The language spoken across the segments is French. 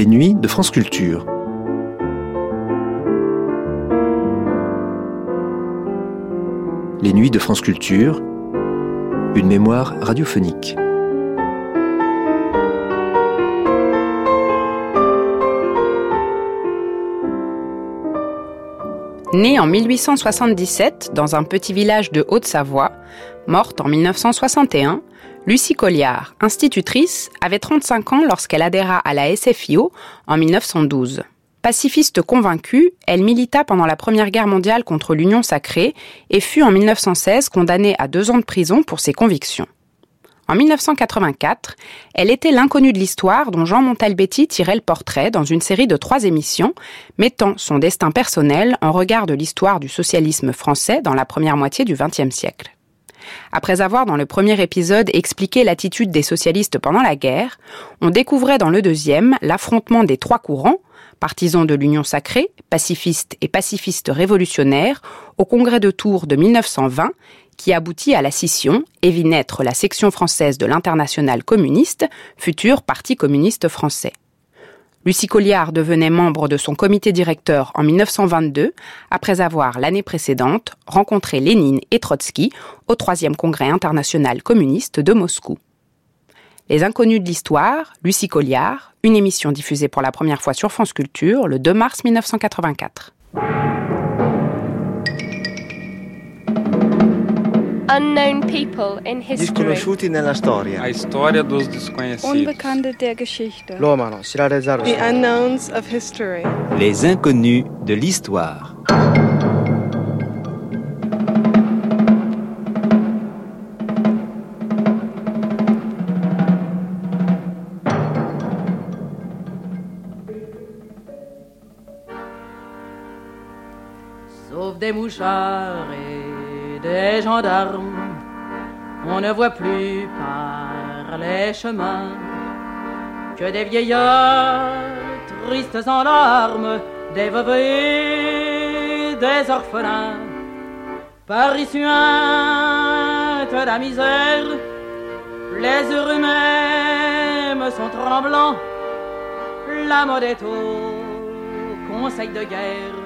Les nuits de France Culture. Les nuits de France Culture, une mémoire radiophonique. Née en 1877 dans un petit village de Haute-Savoie, morte en 1961, Lucie Colliard, institutrice, avait 35 ans lorsqu'elle adhéra à la SFIO en 1912. Pacifiste convaincue, elle milita pendant la Première Guerre mondiale contre l'Union sacrée et fut en 1916 condamnée à deux ans de prison pour ses convictions. En 1984, elle était l'inconnue de l'histoire dont Jean Montalbetti tirait le portrait dans une série de trois émissions, mettant son destin personnel en regard de l'histoire du socialisme français dans la première moitié du XXe siècle. Après avoir dans le premier épisode expliqué l'attitude des socialistes pendant la guerre, on découvrait dans le deuxième l'affrontement des trois courants, partisans de l'Union sacrée, pacifistes et pacifistes révolutionnaires, au congrès de Tours de 1920, qui aboutit à la scission et vit naître la section française de l'Internationale communiste, futur Parti communiste français. Lucie Colliard devenait membre de son comité directeur en 1922, après avoir, l'année précédente, rencontré Lénine et Trotsky au troisième congrès international communiste de Moscou. Les Inconnus de l'Histoire, Lucie Colliard, une émission diffusée pour la première fois sur France Culture le 2 mars 1984. Unknown people in history. Disconosciuti nella storia. A história dos desconhecidos. Unbekannte der Geschichte. Shirarezaru. The unknowns of history. Les inconnus de l'histoire. Sauf des mouchards et des gendarmes, on ne voit plus par les chemins que des vieillards tristes en larmes, des veuves et des orphelins. Paris suinte la misère, les heureux mêmes sont tremblants, la mode est au conseil de guerre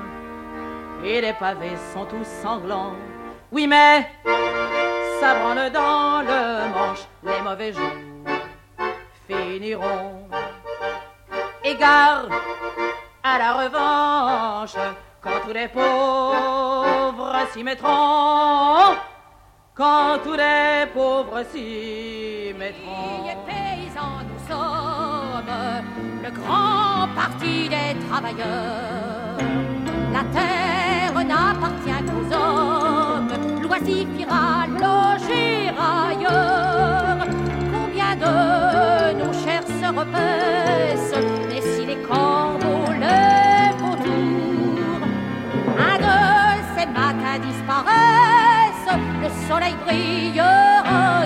et les pavés sont tous sanglants. Oui, mais ça branle dans le manche, les mauvais jours finiront. Égard à la revanche, quand tous les pauvres s'y mettront. Quand tous les pauvres s'y mettront. Filles paysans, nous sommes le grand parti des travailleurs. La terre n'appartient loisir ira loger ailleurs. Combien de nos chers se repaissent, et si les corbeaux lèvent autour, un de ces matins disparaissent, le soleil brillera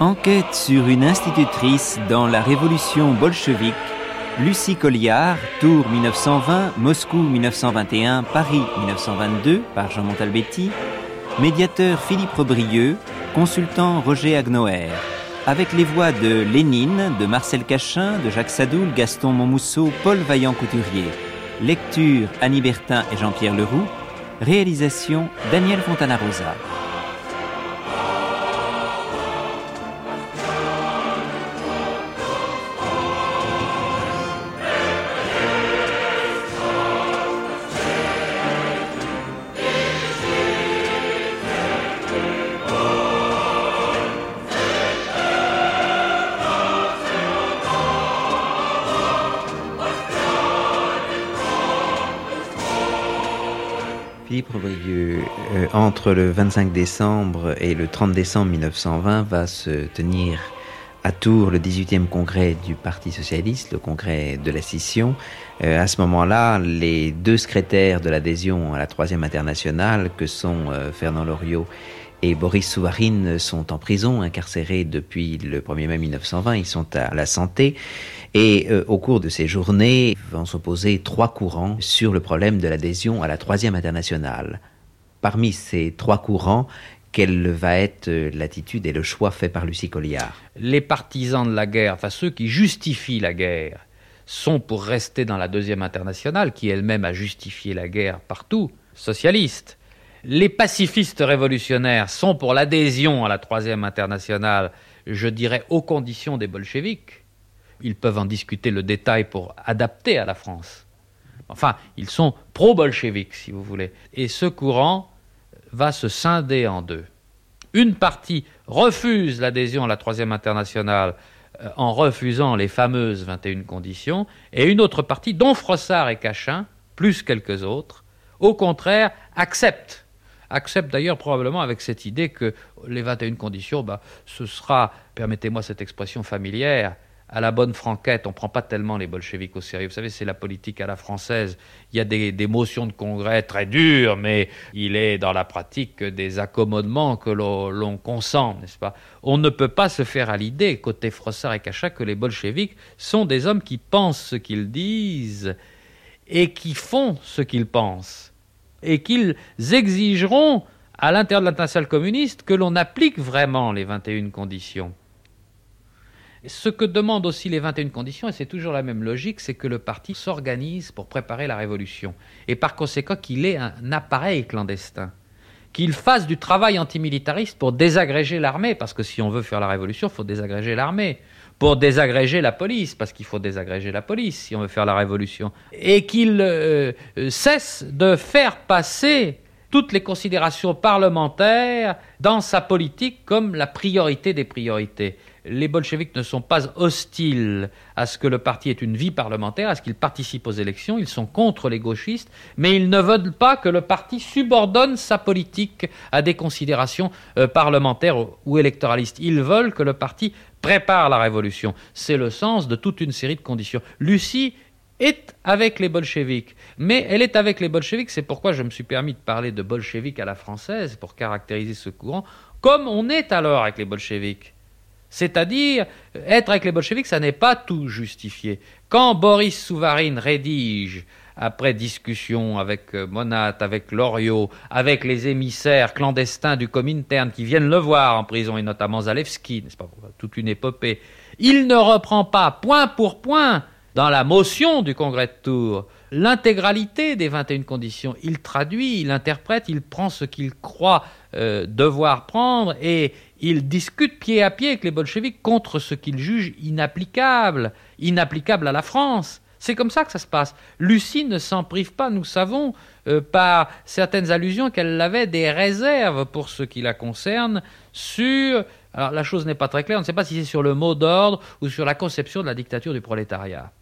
Enquête sur une institutrice dans la révolution bolchevique. Lucie Colliard, Tours 1920, Moscou 1921, Paris 1922 par Jean Montalbetti. Médiateur Philippe Robrieux, consultant Roger Agnoer. Avec les voix de Lénine, de Marcel Cachin, de Jacques Sadoul, Gaston Monmousseau, Paul Vaillant-Couturier. Lecture Annie Bertin et Jean-Pierre Leroux. Réalisation Daniel Fontana-Rosa. Entre le 25 décembre et le 30 décembre 1920 va se tenir à Tours le 18e congrès du Parti socialiste, le congrès de la scission. Euh, à ce moment-là, les deux secrétaires de l'adhésion à la troisième internationale, que sont euh, Fernand Loriot et Boris Souvarine, sont en prison, incarcérés depuis le 1er mai 1920. Ils sont à la santé. Et euh, au cours de ces journées, vont s'opposer trois courants sur le problème de l'adhésion à la troisième internationale. Parmi ces trois courants, quelle va être euh, l'attitude et le choix fait par Lucie Colliard Les partisans de la guerre, enfin ceux qui justifient la guerre, sont pour rester dans la deuxième internationale, qui elle-même a justifié la guerre partout, socialiste. Les pacifistes révolutionnaires sont pour l'adhésion à la troisième internationale, je dirais, aux conditions des bolcheviks. Ils peuvent en discuter le détail pour adapter à la France. Enfin, ils sont pro-bolcheviques, si vous voulez. Et ce courant va se scinder en deux. Une partie refuse l'adhésion à la troisième internationale euh, en refusant les fameuses 21 conditions, et une autre partie, dont Frossard et Cachin, plus quelques autres, au contraire, accepte. Accepte d'ailleurs probablement avec cette idée que les 21 conditions, bah, ce sera, permettez-moi cette expression familière, à la bonne franquette, on ne prend pas tellement les bolcheviks au sérieux. Vous savez, c'est la politique à la française. Il y a des, motions de congrès très dures, mais il est dans la pratique des accommodements que l'on consent, n'est-ce pas? On ne peut pas se faire à l'idée, côté Frossard et Cachat, que les bolcheviks sont des hommes qui pensent ce qu'ils disent et qui font ce qu'ils pensent. Et qu'ils exigeront à l'intérieur de l'international communiste que l'on applique vraiment les 21 conditions. Ce que demandent aussi les 21 conditions, et c'est toujours la même logique, c'est que le parti s'organise pour préparer la révolution. Et par conséquent qu'il ait un appareil clandestin. Qu'il fasse du travail antimilitariste pour désagréger l'armée, parce que si on veut faire la révolution, il faut désagréger l'armée. Pour désagréger la police, parce qu'il faut désagréger la police si on veut faire la révolution. Et qu'il euh, euh, cesse de faire passer toutes les considérations parlementaires dans sa politique comme la priorité des priorités les bolcheviks ne sont pas hostiles à ce que le parti ait une vie parlementaire, à ce qu'il participe aux élections, ils sont contre les gauchistes, mais ils ne veulent pas que le parti subordonne sa politique à des considérations euh, parlementaires ou électoralistes. Ils veulent que le parti prépare la révolution. C'est le sens de toute une série de conditions. Lucie est avec les bolcheviks, mais elle est avec les bolcheviks, c'est pourquoi je me suis permis de parler de bolcheviks à la française pour caractériser ce courant, comme on est alors avec les bolcheviks. C'est-à-dire, être avec les bolcheviks, ça n'est pas tout justifié. Quand Boris Souvarine rédige, après discussion avec euh, Monat, avec Loriot, avec les émissaires clandestins du Comintern qui viennent le voir en prison, et notamment Zalewski, n'est-ce pas, toute une épopée, il ne reprend pas point pour point dans la motion du congrès de Tours l'intégralité des 21 conditions. Il traduit, il interprète, il prend ce qu'il croit euh, devoir prendre et il discute pied à pied avec les bolcheviks contre ce qu'il juge inapplicable, inapplicable à la France. C'est comme ça que ça se passe. Lucie ne s'en prive pas, nous savons, euh, par certaines allusions qu'elle avait des réserves pour ce qui la concerne sur... Alors la chose n'est pas très claire, on ne sait pas si c'est sur le mot d'ordre ou sur la conception de la dictature du prolétariat.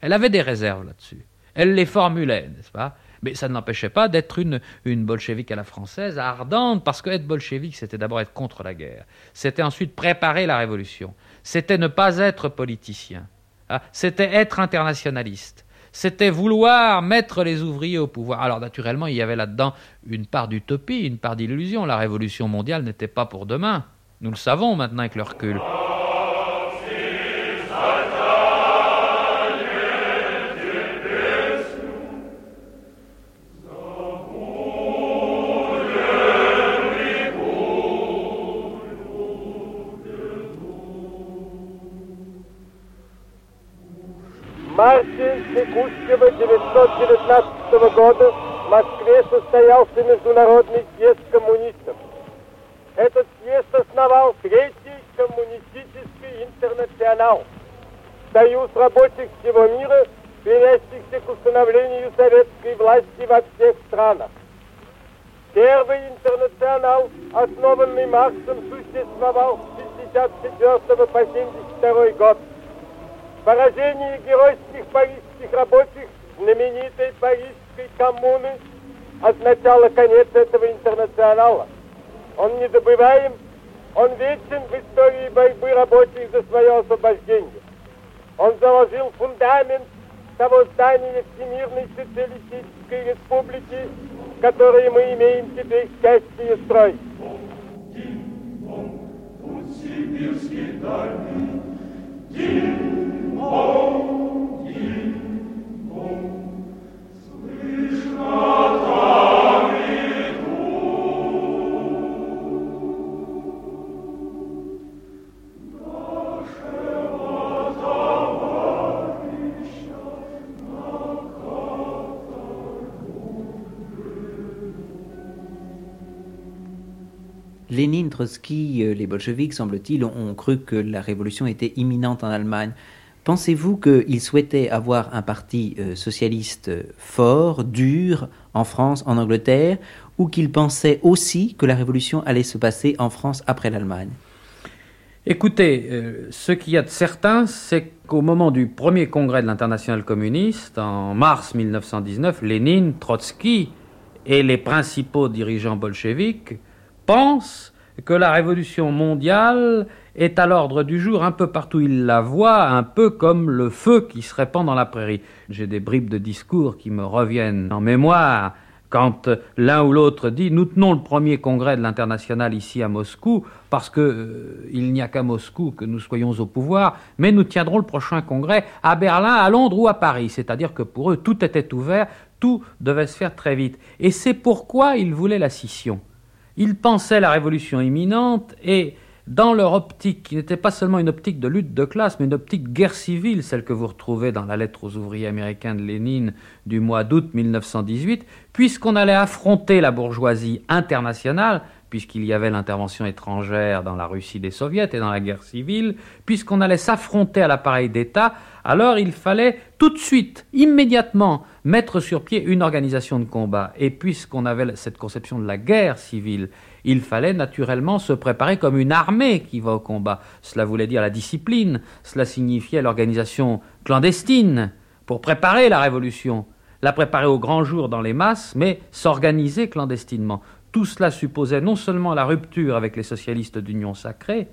Elle avait des réserves là-dessus. Elle les formulait, n'est-ce pas? Mais ça ne l'empêchait pas d'être une, bolchevique à la française, ardente, parce qu'être bolchevique, c'était d'abord être contre la guerre. C'était ensuite préparer la révolution. C'était ne pas être politicien. Ah, c'était être internationaliste. C'était vouloir mettre les ouvriers au pouvoir. Alors naturellement, il y avait là-dedans une part d'utopie, une part d'illusion. La révolution mondiale n'était pas pour demain. Nous le savons maintenant avec le recul. Года в Москве состоялся Международный съезд коммунистов. Этот съезд основал Третий коммунистический интернационал, союз рабочих всего мира, стремящихся к установлению советской власти во всех странах. Первый интернационал, основанный Марксом, существовал с 1964 по 1972 год. Поражение геройских парижских рабочих знаменитой Парижской коммуны означало конец этого интернационала. Он незабываем Он вечен в истории борьбы рабочих за свое освобождение. Он заложил фундамент того здания Всемирной социалистической республики, которое мы имеем теперь счастье строить. Сибирский дальний, Lénine, Trotsky, euh, les bolcheviks, semble-t-il, ont cru que la révolution était imminente en Allemagne. Pensez-vous qu'ils souhaitaient avoir un parti euh, socialiste fort, dur, en France, en Angleterre, ou qu'ils pensaient aussi que la révolution allait se passer en France après l'Allemagne? Écoutez, euh, ce qu'il y a de certain, c'est qu'au moment du premier congrès de l'internationale communiste, en mars 1919, Lénine, Trotsky et les principaux dirigeants bolcheviques pense que la révolution mondiale est à l'ordre du jour un peu partout il la voit, un peu comme le feu qui se répand dans la prairie. J'ai des bribes de discours qui me reviennent en mémoire quand l'un ou l'autre dit nous tenons le premier congrès de l'international ici à Moscou parce que euh, il n'y a qu'à Moscou que nous soyons au pouvoir, mais nous tiendrons le prochain congrès à Berlin, à Londres ou à Paris. C'est-à-dire que pour eux tout était ouvert, tout devait se faire très vite. Et c'est pourquoi ils voulaient la scission. Ils pensaient la révolution imminente et, dans leur optique, qui n'était pas seulement une optique de lutte de classe, mais une optique guerre civile, celle que vous retrouvez dans la lettre aux ouvriers américains de Lénine du mois d'août 1918, puisqu'on allait affronter la bourgeoisie internationale, puisqu'il y avait l'intervention étrangère dans la Russie des soviets et dans la guerre civile, puisqu'on allait s'affronter à l'appareil d'État, alors il fallait tout de suite, immédiatement, mettre sur pied une organisation de combat. Et puisqu'on avait cette conception de la guerre civile, il fallait naturellement se préparer comme une armée qui va au combat. Cela voulait dire la discipline, cela signifiait l'organisation clandestine pour préparer la révolution, la préparer au grand jour dans les masses, mais s'organiser clandestinement. Tout cela supposait non seulement la rupture avec les socialistes d'Union sacrée,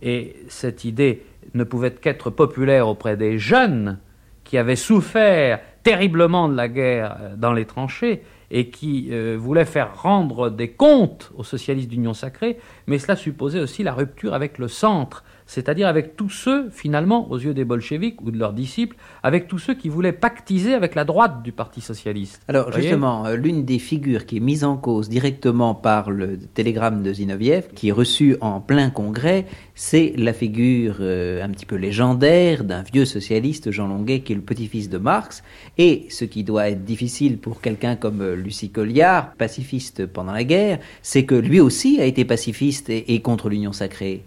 et cette idée ne pouvait qu'être populaire auprès des jeunes qui avaient souffert terriblement de la guerre euh, dans les tranchées et qui euh, voulaient faire rendre des comptes aux socialistes d'Union sacrée, mais cela supposait aussi la rupture avec le centre, c'est-à-dire avec tous ceux, finalement, aux yeux des bolcheviks ou de leurs disciples, avec tous ceux qui voulaient pactiser avec la droite du Parti socialiste. Alors justement, euh, l'une des figures qui est mise en cause directement par le télégramme de Zinoviev, qui est reçu en plein congrès, c'est la figure euh, un petit peu légendaire d'un vieux socialiste, Jean Longuet, qui est le petit-fils de Marx, et ce qui doit être difficile pour quelqu'un comme euh, Lucie Colliard, pacifiste pendant la guerre, c'est que lui aussi a été pacifiste et contre l'union sacrée.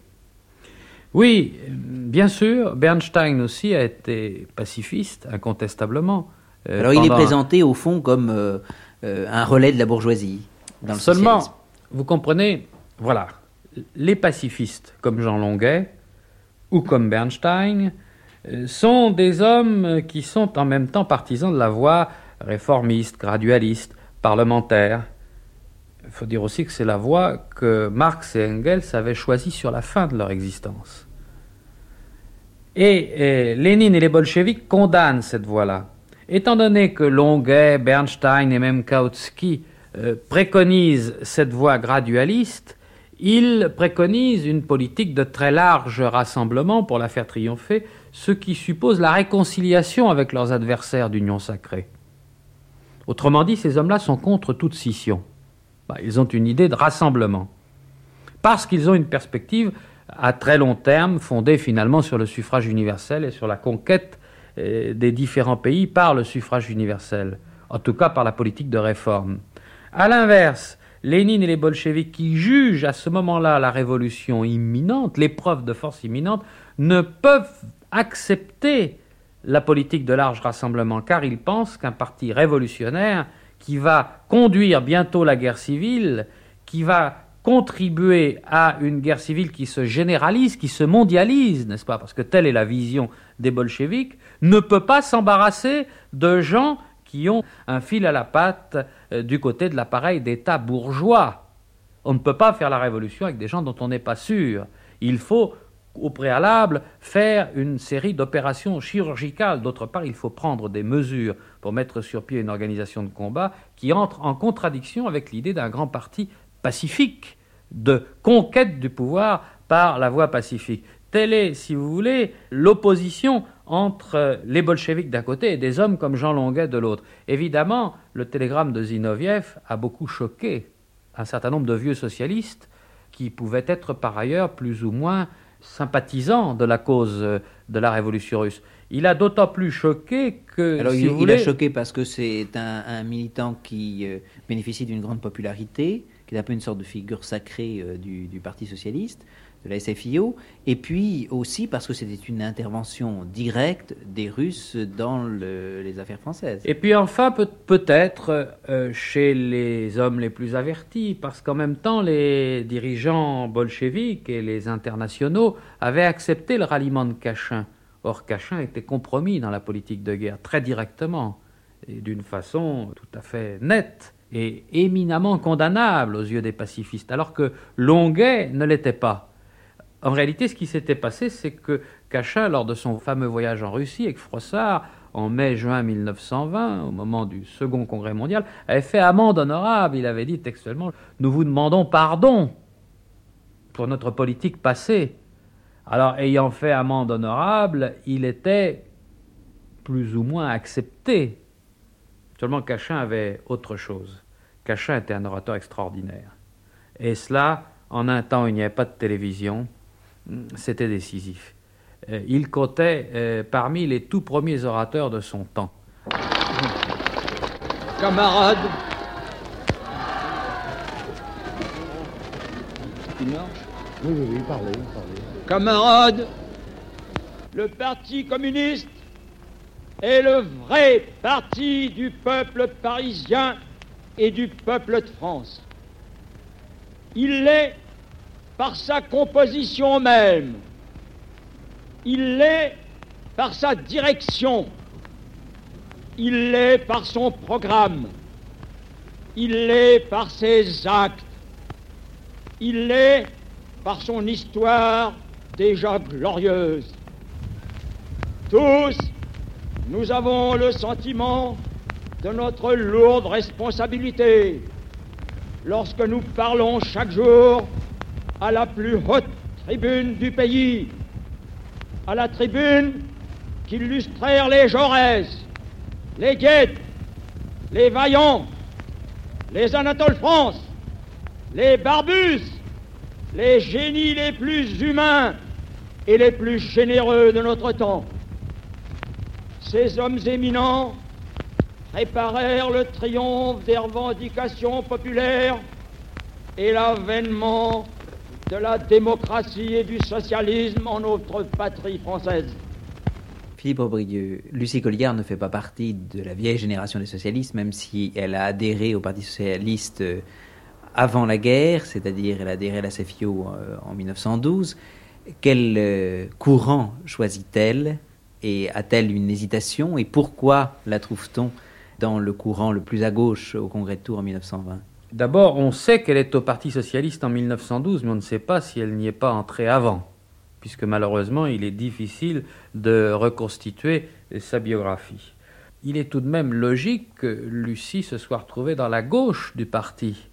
Oui, bien sûr. Bernstein aussi a été pacifiste, incontestablement. Euh, Alors il est présenté au fond comme euh, euh, un relais de la bourgeoisie. Dans le Seulement, vous comprenez, voilà, les pacifistes comme Jean Longuet ou comme Bernstein sont des hommes qui sont en même temps partisans de la voie réformiste, gradualiste, parlementaire. Il faut dire aussi que c'est la voie que Marx et Engels avaient choisie sur la fin de leur existence. Et, Lénine et les bolcheviks condamnent cette voie-là. Étant donné que Longuet, Bernstein et même Kautsky euh, préconisent cette voie gradualiste, ils préconisent une politique de très large rassemblement pour la faire triompher, ce qui suppose la réconciliation avec leurs adversaires d'union sacrée. Autrement dit, ces hommes-là sont contre toute scission. Bah, ils ont une idée de rassemblement. Parce qu'ils ont une perspective à très long terme, fondée finalement sur le suffrage universel et sur la conquête euh, des différents pays par le suffrage universel, en tout cas par la politique de réforme. À l'inverse, Lénine et les bolcheviks qui jugent à ce moment-là la révolution imminente, l'épreuve de force imminente, ne peuvent accepter la politique de large rassemblement, car ils pensent qu'un parti révolutionnaire qui va conduire bientôt la guerre civile, qui va contribuer à une guerre civile qui se généralise, qui se mondialise, n'est-ce pas? Parce que telle est la vision des bolcheviks, ne peut pas s'embarrasser de gens qui ont un fil à la patte euh, du côté de l'appareil d'État bourgeois. On ne peut pas faire la révolution avec des gens dont on n'est pas sûr. Il faut au préalable faire une série d'opérations chirurgicales. D'autre part, il faut prendre des mesures pour mettre sur pied une organisation de combat qui entre en contradiction avec l'idée d'un grand parti pacifique, de conquête du pouvoir par la voie pacifique. Telle est, si vous voulez, l'opposition entre les bolcheviks d'un côté et des hommes comme Jean Longuet de l'autre. Évidemment, le télégramme de Zinoviev a beaucoup choqué un certain nombre de vieux socialistes qui pouvaient être par ailleurs plus ou moins sympathisant de la cause de la révolution russe. Il a d'autant plus choqué que. Alors, si il, vous il voulez, a choqué parce que c'est un, un militant qui euh, bénéficie d'une grande popularité, qui est un peu une sorte de figure sacrée euh, du, Parti socialiste, de la SFIO, et puis aussi parce que c'était une intervention directe des Russes dans le- les affaires françaises. Et puis enfin, peut- peut-être euh, chez les hommes les plus avertis, parce qu'en même temps, les dirigeants bolcheviques et les internationaux avaient accepté le ralliement de Cachin. Or, Cachin était compromis dans la politique de guerre, très directement, et d'une façon tout à fait nette et éminemment condamnable aux yeux des pacifistes, alors que Longuet ne l'était pas. En réalité, ce qui s'était passé, c'est que Cachin, lors de son fameux voyage en Russie avec Froissart, en mai-juin 1920, au moment du second congrès mondial, avait fait amende honorable. Il avait dit textuellement Nous vous demandons pardon pour notre politique passée. Alors, ayant fait amende honorable, il était plus ou moins accepté. Seulement, Cachin avait autre chose. Cachin était un orateur extraordinaire. Et cela, en un temps où il n'y avait pas de télévision, c'était décisif. Euh, Il comptait euh, parmi les tout premiers orateurs de son temps. Camarades, Il marche Oui, oui, oui, parlez, parlez. camarades, le Parti communiste est le vrai parti du peuple parisien et du peuple de France. Il l'est par sa composition même. Il l'est par sa direction. Il l'est par son programme. Il l'est par ses actes. Il l'est par son histoire déjà glorieuse. Tous, nous avons le sentiment de notre lourde responsabilité lorsque nous parlons chaque jour à la plus haute tribune du pays, à la tribune qu'illustrèrent les Jaurès, les Guettes, les Vaillants, les Anatole France, les Barbus, les génies les plus humains et les plus généreux de notre temps. Ces hommes éminents préparèrent le triomphe des revendications populaires et l'avènement de la démocratie et du socialisme en notre patrie française. Philippe Aubrieux, Lucie Colliard ne fait pas partie de la vieille génération des socialistes, même si elle a adhéré au Parti socialiste euh, avant la guerre, c'est-à-dire elle a adhéré à la CFIO euh, en 1912. Quel euh, courant choisit-elle? Et a-t-elle une hésitation et pourquoi la trouve-t-on dans le courant le plus à gauche au Congrès de Tours en 1920 D'abord, on sait qu'elle est au Parti socialiste en 1912, mais on ne sait pas si elle n'y est pas entrée avant, puisque malheureusement, il est difficile de reconstituer sa biographie. Il est tout de même logique que Lucie se soit retrouvée dans la gauche du parti.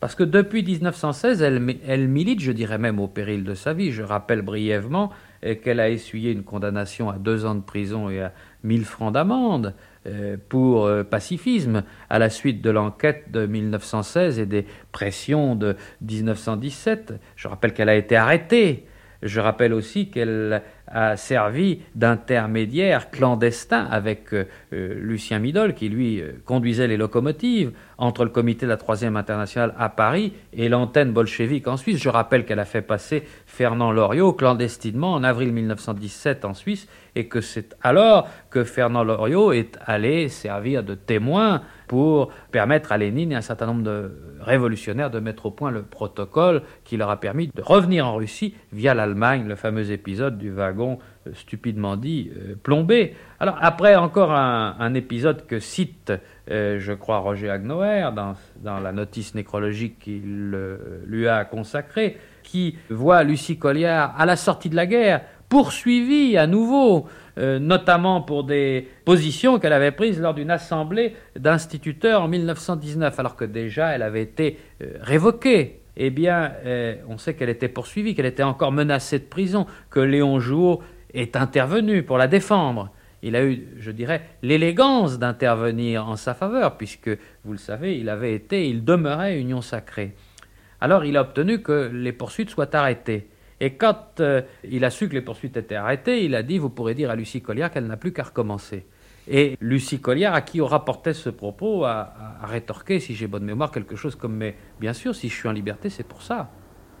Parce que depuis 1916, elle, elle milite, je dirais même au péril de sa vie. Je rappelle brièvement euh, qu'elle a essuyé une condamnation à deux ans de prison et à 1000 francs d'amende euh, pour euh, pacifisme à la suite de l'enquête de 1916 et des pressions de 1917. Je rappelle qu'elle a été arrêtée. Je rappelle aussi qu'elle a servi d'intermédiaire clandestin avec euh, euh, Lucien Midol, qui lui euh, conduisait les locomotives entre le comité de la Troisième Internationale à Paris et l'antenne bolchevique en Suisse. Je rappelle qu'elle a fait passer Fernand Loriot clandestinement en avril 1917 en Suisse et que c'est alors que Fernand Loriot est allé servir de témoin pour permettre à Lénine et un certain nombre de révolutionnaires de mettre au point le protocole qui leur a permis de revenir en Russie via l'Allemagne, le fameux épisode du wagon euh, stupidement dit, euh, plombé. Alors après encore un, épisode que cite, je crois, Roger Agnoer dans, dans la notice nécrologique qu'il lui a consacrée, qui voit Lucie Colliard à la sortie de la guerre poursuivie à nouveau, notamment pour des positions qu'elle avait prises lors d'une assemblée d'instituteurs en 1919, alors que déjà elle avait été révoquée eh bien, euh, on sait qu'elle était poursuivie, qu'elle était encore menacée de prison, que Léon Jouot est intervenu pour la défendre. Il a eu, je dirais, l'élégance d'intervenir en sa faveur, puisque, vous le savez, il avait été, il demeurait union sacrée. Alors il a obtenu que les poursuites soient arrêtées. Et quand euh, il a su que les poursuites étaient arrêtées, il a dit, vous pourrez dire à Lucie Colliard qu'elle n'a plus qu'à recommencer. Et Lucie Colliard, à qui on rapportait ce propos, a, rétorqué, si j'ai bonne mémoire, quelque chose comme Mais bien sûr, si je suis en liberté, c'est pour ça.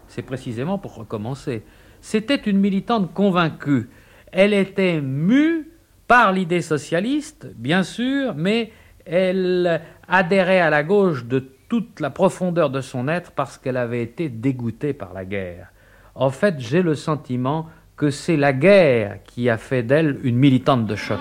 C'est précisément pour recommencer. C'était une militante convaincue. Elle était mue par l'idée socialiste, bien sûr, mais elle adhérait à la gauche de toute la profondeur de son être parce qu'elle avait été dégoûtée par la guerre. En fait, j'ai le sentiment que c'est la guerre qui a fait d'elle une militante de choc.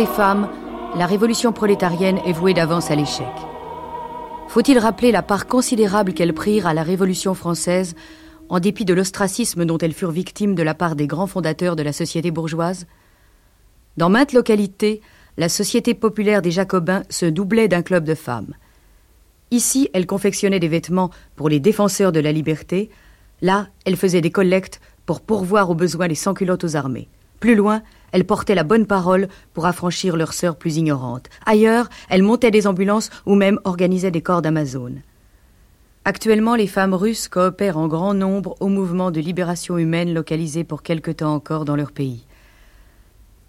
Les femmes, la révolution prolétarienne est vouée d'avance à l'échec. Faut-il rappeler la part considérable qu'elles prirent à la Révolution française, en dépit de l'ostracisme dont elles furent victimes de la part des grands fondateurs de la société bourgeoise? Dans maintes localités, la Société populaire des Jacobins se doublait d'un club de femmes. Ici, elles confectionnaient des vêtements pour les défenseurs de la liberté, là, elles faisaient des collectes pour pourvoir aux besoins des sans-culottes aux armées. Plus loin, elles portaient la bonne parole pour affranchir leurs sœurs plus ignorantes. Ailleurs, elles montaient des ambulances ou même organisaient des corps d'Amazon. Actuellement, les femmes russes coopèrent en grand nombre au mouvement de libération humaine localisé pour quelque temps encore dans leur pays.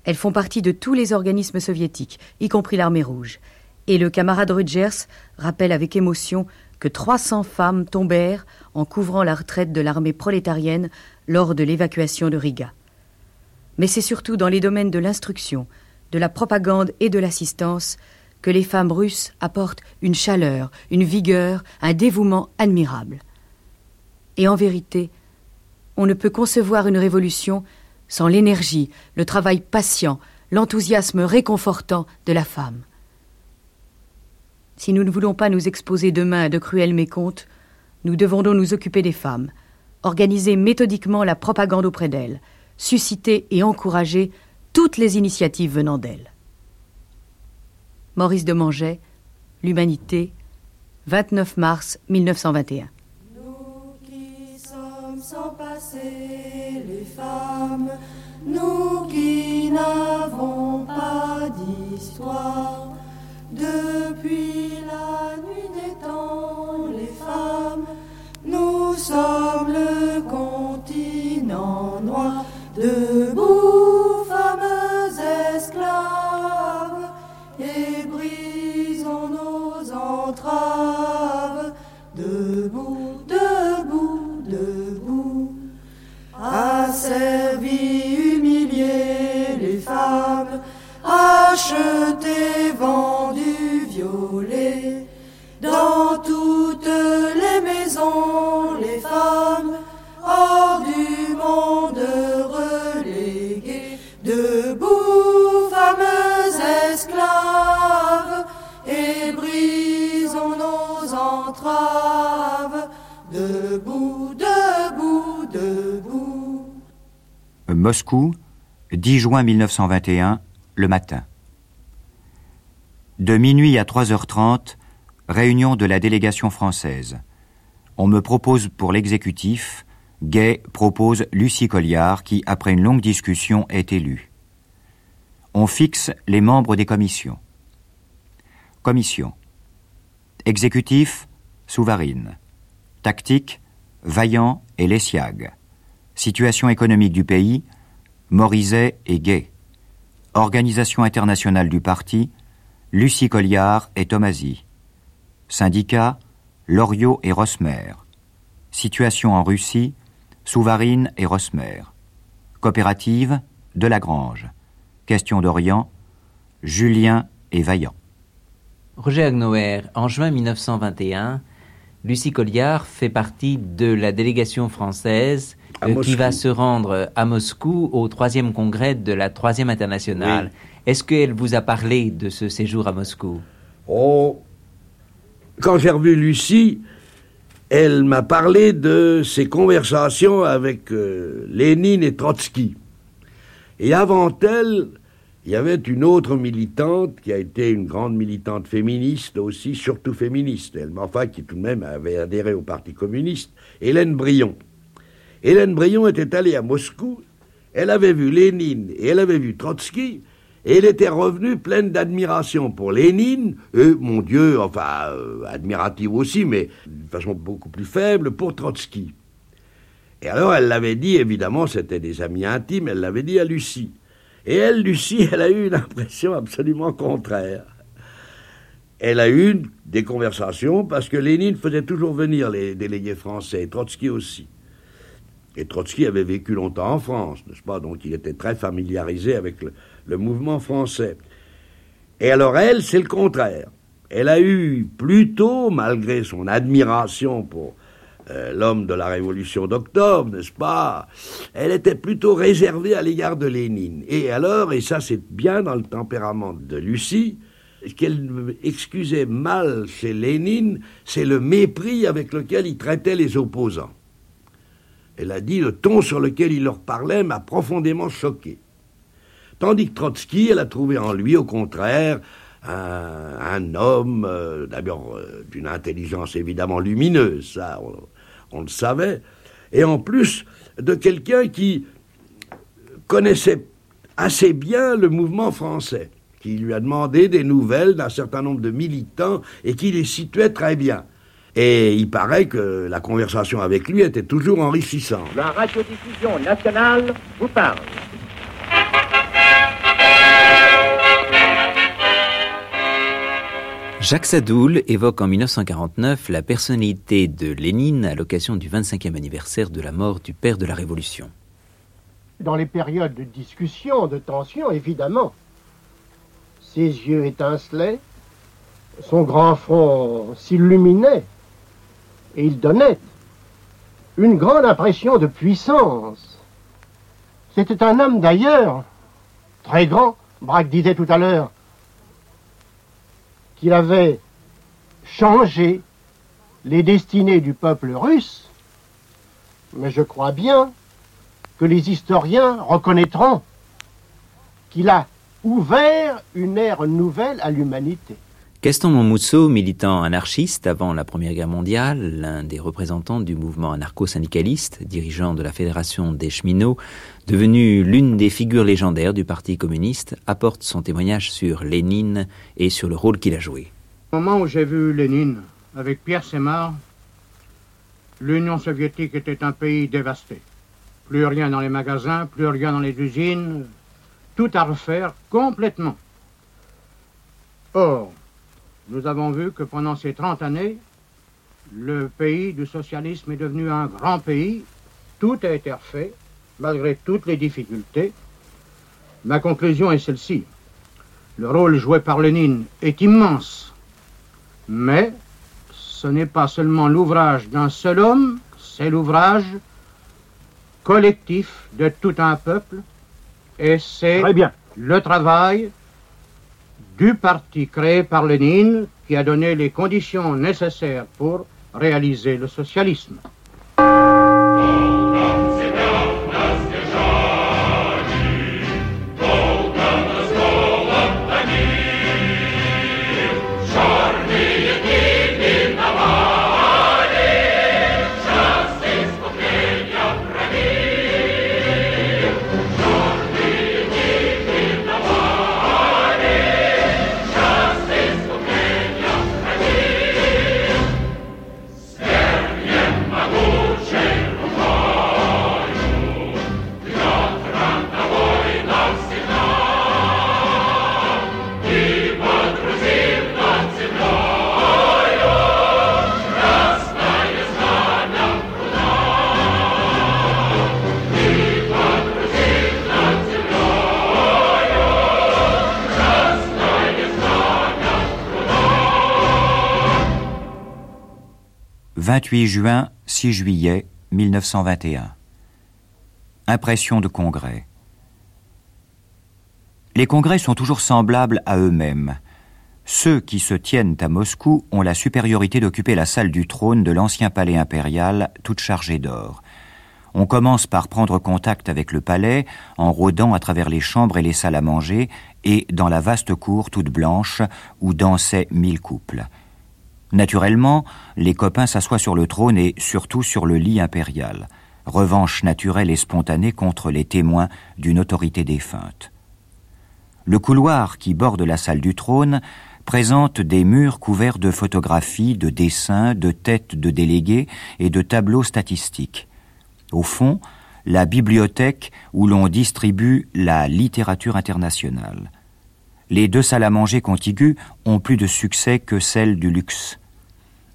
Elles font partie de tous les organismes soviétiques, y compris l'armée rouge. Et le camarade Rutgers rappelle avec émotion que 300 femmes tombèrent en couvrant la retraite de l'armée prolétarienne lors de l'évacuation de Riga mais c'est surtout dans les domaines de l'instruction, de la propagande et de l'assistance que les femmes russes apportent une chaleur, une vigueur, un dévouement admirable. Et en vérité, on ne peut concevoir une révolution sans l'énergie, le travail patient, l'enthousiasme réconfortant de la femme. Si nous ne voulons pas nous exposer demain à de cruels mécomptes, nous devons donc nous occuper des femmes, organiser méthodiquement la propagande auprès d'elles, susciter et encourager toutes les initiatives venant d'elle. Maurice de Manget, L'Humanité, 29 mars 1921. Nous qui sommes sans passé les femmes, nous qui n'avons pas d'histoire, depuis la nuit des temps, les femmes, nous sommes le continent noir Debout, fameux esclaves, et brisons nos entraves. Debout, debout, debout, asservis, humiliés les femmes, achetés, vendus, violés, dans toutes les maisons, les femmes, Debout, debout, debout. Moscou, 10 juin 1921, le matin. De minuit à 3h30, réunion de la délégation française. On me propose pour l'exécutif Gay propose Lucie Colliard qui, après une longue discussion, est élue. On fixe les membres des commissions. Commission. Exécutif, Souvarine. Tactique, Vaillant et Lessiag. Situation économique du pays, Morizet et Gay. Organisation internationale du parti, Lucie Colliard et Tomasi. Syndicat, Loriot et Rosmer. Situation en Russie, Souvarine et Rosmer. Coopérative, Delagrange. Question d'Orient, Julien et Vaillant. Roger Agnoer, en juin 1921, Lucie Colliard fait partie de la délégation française euh, qui va se rendre à Moscou au troisième congrès de la troisième internationale. Est-ce qu'elle vous a parlé de ce séjour à Moscou? Oh, quand j'ai revu Lucie, elle m'a parlé de ses conversations avec euh, Lénine et Trotsky. Et avant elle, il y avait une autre militante qui a été une grande militante féministe aussi, surtout féministe, elle, enfin qui tout de même avait adhéré au Parti communiste, Hélène Brion. Hélène Brion était allée à Moscou, elle avait vu Lénine et elle avait vu Trotsky, et elle était revenue pleine d'admiration pour Lénine, et, mon Dieu, enfin, euh, admirative aussi, mais d'une façon beaucoup plus faible, pour Trotsky. Et alors, elle l'avait dit, évidemment, c'était des amis intimes, elle l'avait dit à Lucie. Et elle, Lucie, elle a eu une impression absolument contraire. Elle a eu des conversations parce que Lénine faisait toujours venir les délégués français, Trotsky aussi. Et Trotsky avait vécu longtemps en France, n'est-ce pas? Donc il était très familiarisé avec le, le mouvement français. Et alors elle, c'est le contraire. Elle a eu plutôt, malgré son admiration pour euh, l'homme de la Révolution d'octobre, n'est-ce pas? Elle était plutôt réservée à l'égard de Lénine. Et alors, et ça c'est bien dans le tempérament de Lucie, qu'elle excusait mal chez Lénine, c'est le mépris avec lequel il traitait les opposants. Elle a dit le ton sur lequel il leur parlait m'a profondément choqué. Tandis que Trotsky, elle a trouvé en lui, au contraire, un, homme, euh, d'abord euh, d'une intelligence évidemment lumineuse, ça, on le savait, et en plus de quelqu'un qui connaissait assez bien le mouvement français, qui lui a demandé des nouvelles d'un certain nombre de militants et qui les situait très bien. Et il paraît que la conversation avec lui était toujours enrichissante. La radiodiffusion nationale vous parle. Jacques Sadoul évoque en 1949 la personnalité de Lénine à l'occasion du 25e anniversaire de la mort du père de la Révolution. Dans les périodes de discussion, de tension, évidemment, ses yeux étincelaient, son grand front s'illuminait, et il donnait une grande impression de puissance. C'était un homme d'ailleurs, très grand, Braque disait tout à l'heure, qu'il avait changé les destinées du peuple russe, mais je crois bien que les historiens reconnaîtront qu'il a ouvert une ère nouvelle à l'humanité. Gaston Monmousseau, militant anarchiste avant la Première Guerre mondiale, l'un des représentants du mouvement anarcho-syndicaliste, dirigeant de la Fédération des cheminots, devenu l'une des figures légendaires du Parti communiste, apporte son témoignage sur Lénine et sur le rôle qu'il a joué. Au moment où j'ai vu Lénine avec Pierre Semar, l'Union soviétique était un pays dévasté. Plus rien dans les magasins, plus rien dans les usines, tout à refaire complètement. Or, nous avons vu que pendant ces 30 années, le pays du socialisme est devenu un grand pays, tout a été refait, malgré toutes les difficultés. Ma conclusion est celle-ci. Le rôle joué par Lénine est immense, mais ce n'est pas seulement l'ouvrage d'un seul homme, c'est l'ouvrage collectif de tout un peuple, et c'est le travail du parti créé par Lénine qui a donné les conditions nécessaires pour réaliser le socialisme. 28 juin, 6 juillet 1921. Impression de congrès. Les congrès sont toujours semblables à eux-mêmes. Ceux qui se tiennent à Moscou ont la supériorité d'occuper la salle du trône de l'ancien palais impérial, toute chargée d'or. On commence par prendre contact avec le palais en rôdant à travers les chambres et les salles à manger et dans la vaste cour toute blanche où dansaient mille couples. Naturellement, les copains s'assoient sur le trône et surtout sur le lit impérial, revanche naturelle et spontanée contre les témoins d'une autorité défunte. Le couloir qui borde la salle du trône présente des murs couverts de photographies, de dessins, de têtes de délégués et de tableaux statistiques. Au fond, la bibliothèque où l'on distribue la littérature internationale. Les deux salles à manger contiguës ont plus de succès que celles du luxe.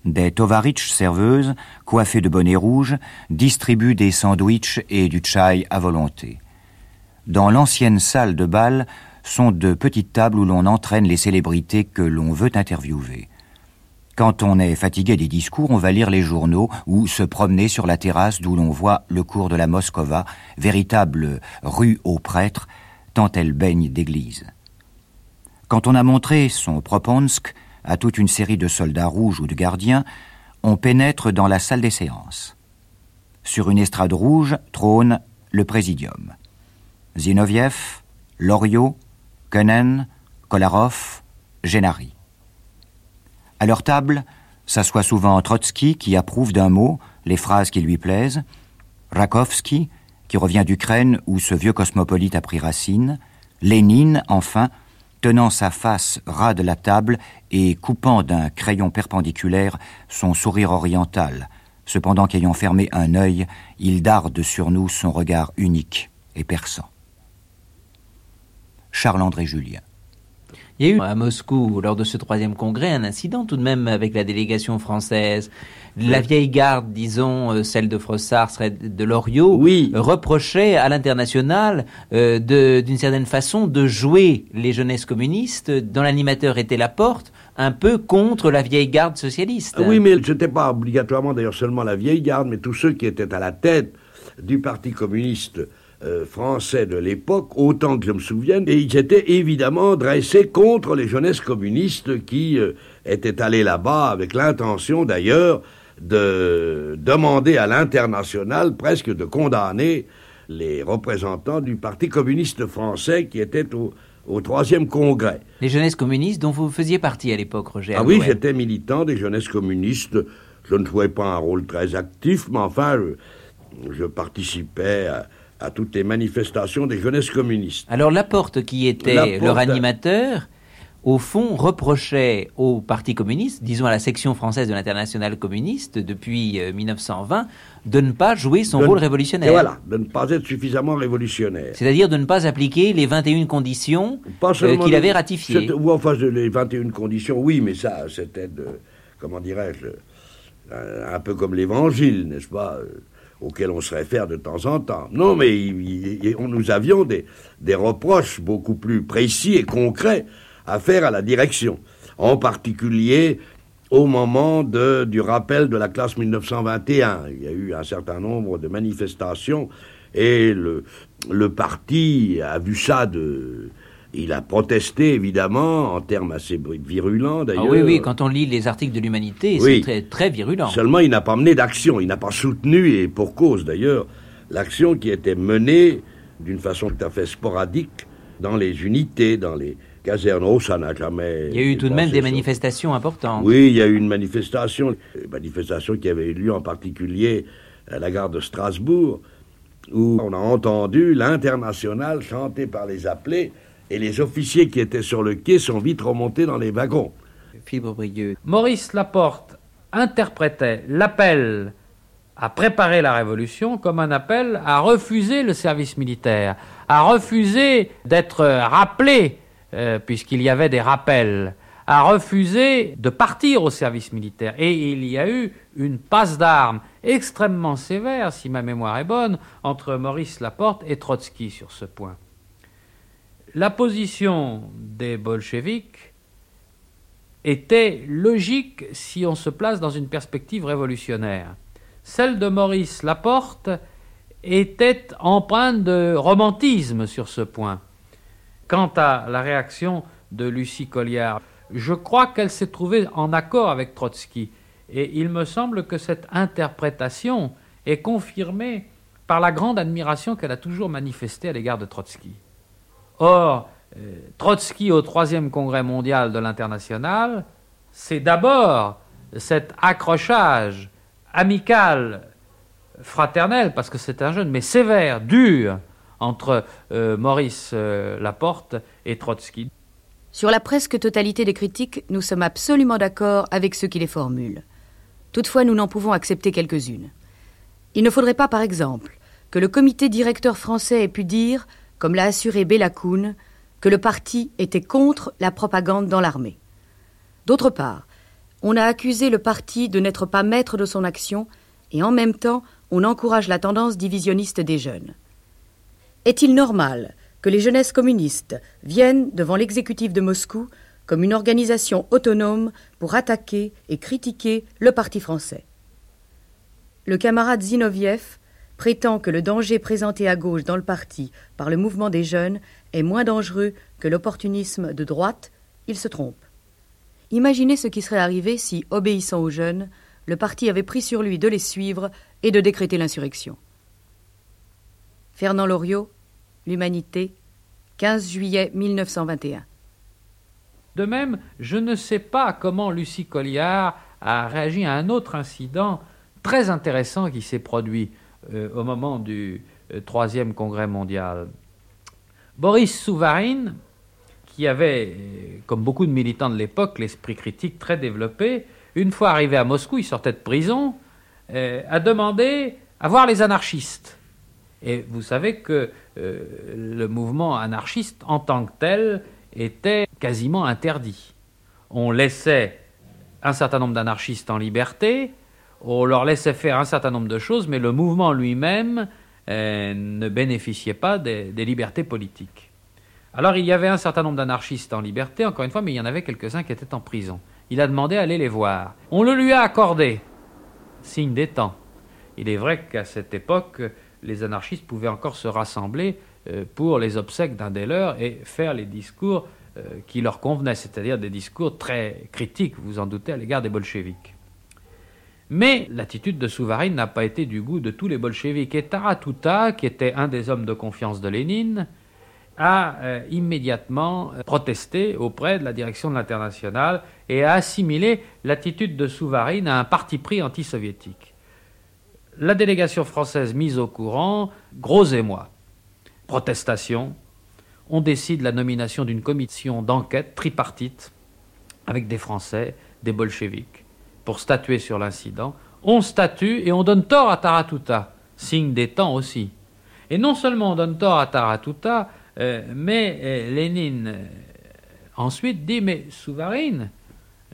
Des tovaritches serveuses, coiffées de bonnets rouges, distribuent des sandwichs et du tchaï à volonté. Dans l'ancienne salle de bal sont de petites tables où l'on entraîne les célébrités que l'on veut interviewer. Quand on est fatigué des discours, on va lire les journaux ou se promener sur la terrasse d'où l'on voit le cours de la Moskova, véritable rue aux prêtres, tant elle baigne d'églises. Quand on a montré son Proponsk à toute une série de soldats rouges ou de gardiens, on pénètre dans la salle des séances. Sur une estrade rouge trône le présidium. Zinoviev, Loriot, Koenen, Kolarov, Génari. À leur table s'assoit souvent Trotsky qui approuve d'un mot les phrases qui lui plaisent, Rakovski qui revient d'Ukraine où ce vieux cosmopolite a pris racine, Lénine enfin, tenant sa face ras de la table et coupant d'un crayon perpendiculaire son sourire oriental, cependant qu'ayant fermé un œil, il darde sur nous son regard unique et perçant. Charles-André Julien. Il y a eu à Moscou, lors de ce troisième congrès, un incident tout de même avec la délégation française. La vieille garde, disons, euh, celle de Frossard, serait de Loriot, reprochait à l'international, euh, d'une certaine façon, de jouer les jeunesses communistes, dont l'animateur était Laporte, un peu contre la vieille garde socialiste. Oui, mais ce n'était pas obligatoirement d'ailleurs seulement la vieille garde, mais tous ceux qui étaient à la tête du Parti communiste euh, français de l'époque, autant que je me souvienne, et ils étaient évidemment dressés contre les jeunesses communistes qui euh, étaient allés là-bas avec l'intention d'ailleurs de demander à l'international presque de condamner les représentants du Parti communiste français qui étaient au, au troisième congrès. Les jeunesses communistes dont vous faisiez partie à l'époque, Roger. Ah oui, j'étais militant des jeunesses communistes. Je ne jouais pas un rôle très actif, mais enfin, je, je participais à, à toutes les manifestations des jeunesses communistes. Alors Laporte, qui était Laporte- leur animateur, au fond, reprochait au Parti communiste, disons à la section française de l'internationale communiste, depuis euh, 1920, de ne pas jouer son De rôle révolutionnaire. Et voilà, de ne pas être suffisamment révolutionnaire. C'est-à-dire de ne pas appliquer les 21 conditions euh, qu'il avait ratifiées. Ou enfin, de- les 21 conditions, oui, mais ça, c'était de, comment dirais-je, un, un peu comme l'évangile, n'est-ce pas, euh, auquel on se réfère de temps en temps. Non, mais on, nous avions des, reproches beaucoup plus précis et concrets à faire à la direction. En particulier au moment du rappel de la classe 1921. Il y a eu un certain nombre de manifestations et le parti a vu ça de... Il a protesté, évidemment, en termes assez virulents, Ah d'ailleurs. oui, oui, quand on lit les articles de l'Humanité, Oui. c'est très, très virulent. Seulement, il n'a pas mené d'action, il n'a pas soutenu, et pour cause d'ailleurs, l'action qui était menée d'une façon tout à fait sporadique dans les unités, dans les casernes. Oh, ça n'a jamais. Il y a eu tout de même des manifestations importantes. Oui, il y a eu une manifestation, une manifestation qui avait eu lieu en particulier à la gare de Strasbourg, où on a entendu l'international chanté par les appelés, et les officiers qui étaient sur le quai sont vite remontés dans les wagons. Maurice Laporte interprétait l'appel à préparer la révolution comme un appel à refuser le service militaire, à refuser d'être rappelé, euh, puisqu'il y avait des rappels, à refuser de partir au service militaire. Et il y a eu une passe d'armes extrêmement sévère, si ma mémoire est bonne, entre Maurice Laporte et Trotsky sur ce point. La position des bolcheviks était logique si on se place dans une perspective révolutionnaire. Celle de Maurice Laporte était empreinte de romantisme sur ce point. Quant à la réaction de Lucie Colliard, je crois qu'elle s'est trouvée en accord avec Trotsky. Et il me semble que cette interprétation est confirmée par la grande admiration qu'elle a toujours manifestée à l'égard de Trotsky. Or, euh, Trotsky au troisième congrès mondial de l'international, c'est d'abord cet accrochage amical, fraternel, parce que c'est un jeune, mais sévère, dur, entre euh, Maurice euh, Laporte et Trotsky. Sur la presque totalité des critiques, nous sommes absolument d'accord avec ceux qui les formulent. Toutefois, nous n'en pouvons accepter quelques-unes. Il ne faudrait pas, par exemple, que le comité directeur français ait pu dire, comme l'a assuré Bella Kuhn, que le parti était contre la propagande dans l'armée. D'autre part, on a accusé le parti de n'être pas maître de son action et en même temps on encourage la tendance divisionniste des jeunes. Est-il normal que les jeunesses communistes viennent devant l'exécutif de Moscou comme une organisation autonome pour attaquer et critiquer le parti français? Le camarade Zinoviev prétend que le danger présenté à gauche dans le parti par le mouvement des jeunes est moins dangereux que l'opportunisme de droite, il se trompe. Imaginez ce qui serait arrivé si, obéissant aux jeunes, le parti avait pris sur lui de les suivre et de décréter l'insurrection. Fernand Loriot, L'Humanité, 15 juillet 1921. De même, je ne sais pas comment Lucie Colliard a réagi à un autre incident très intéressant qui s'est produit au moment du euh, troisième congrès mondial. Boris Souvarine, qui avait, euh, comme beaucoup de militants de l'époque, l'esprit critique très développé, une fois arrivé à Moscou, il sortait de prison, a demandé à voir les anarchistes. Et vous savez que le mouvement anarchiste en tant que tel était quasiment interdit. On laissait un certain nombre d'anarchistes en liberté, on leur laissait faire un certain nombre de choses, mais le mouvement lui-même euh, ne bénéficiait pas des, libertés politiques. Alors il y avait un certain nombre d'anarchistes en liberté, encore une fois, mais il y en avait quelques-uns qui étaient en prison. Il a demandé à aller les voir. On le lui a accordé, signe des temps. Il est vrai qu'à cette époque, les anarchistes pouvaient encore se rassembler euh, pour les obsèques d'un des leurs et faire les discours euh, qui leur convenaient, c'est-à-dire des discours très critiques, vous en doutez, à l'égard des bolcheviks. Mais l'attitude de Souvarine n'a pas été du goût de tous les bolcheviks. Et Taratuta, qui était un des hommes de confiance de Lénine, a euh, immédiatement euh, protesté auprès de la direction de l'internationale et a assimilé l'attitude de Souvarine à un parti pris anti-soviétique. La délégation française mise au courant, gros émoi, protestation, on décide la nomination d'une commission d'enquête tripartite avec des Français, des bolcheviks pour statuer sur l'incident, on statue et on donne tort à Taratuta, signe des temps aussi. Et non seulement on donne tort à Taratuta, euh, mais euh, Lénine euh, ensuite dit mais Souvarine,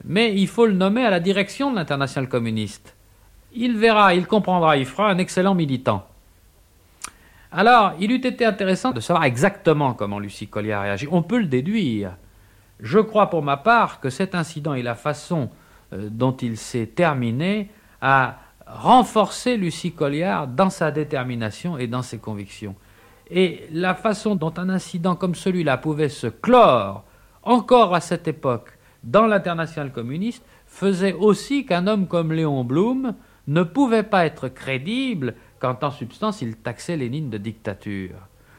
mais il faut le nommer à la direction de l'international communiste. Il verra, il comprendra, il fera un excellent militant. Alors, il eût été intéressant de savoir exactement comment Lucie Collier a réagi. On peut le déduire. Je crois pour ma part que cet incident et la façon dont il s'est terminé a renforcé Lucie Colliard dans sa détermination et dans ses convictions. Et la façon dont un incident comme celui-là pouvait se clore, encore à cette époque, dans l'international communiste, faisait aussi qu'un homme comme Léon Blum ne pouvait pas être crédible quand en substance il taxait Lénine de dictature,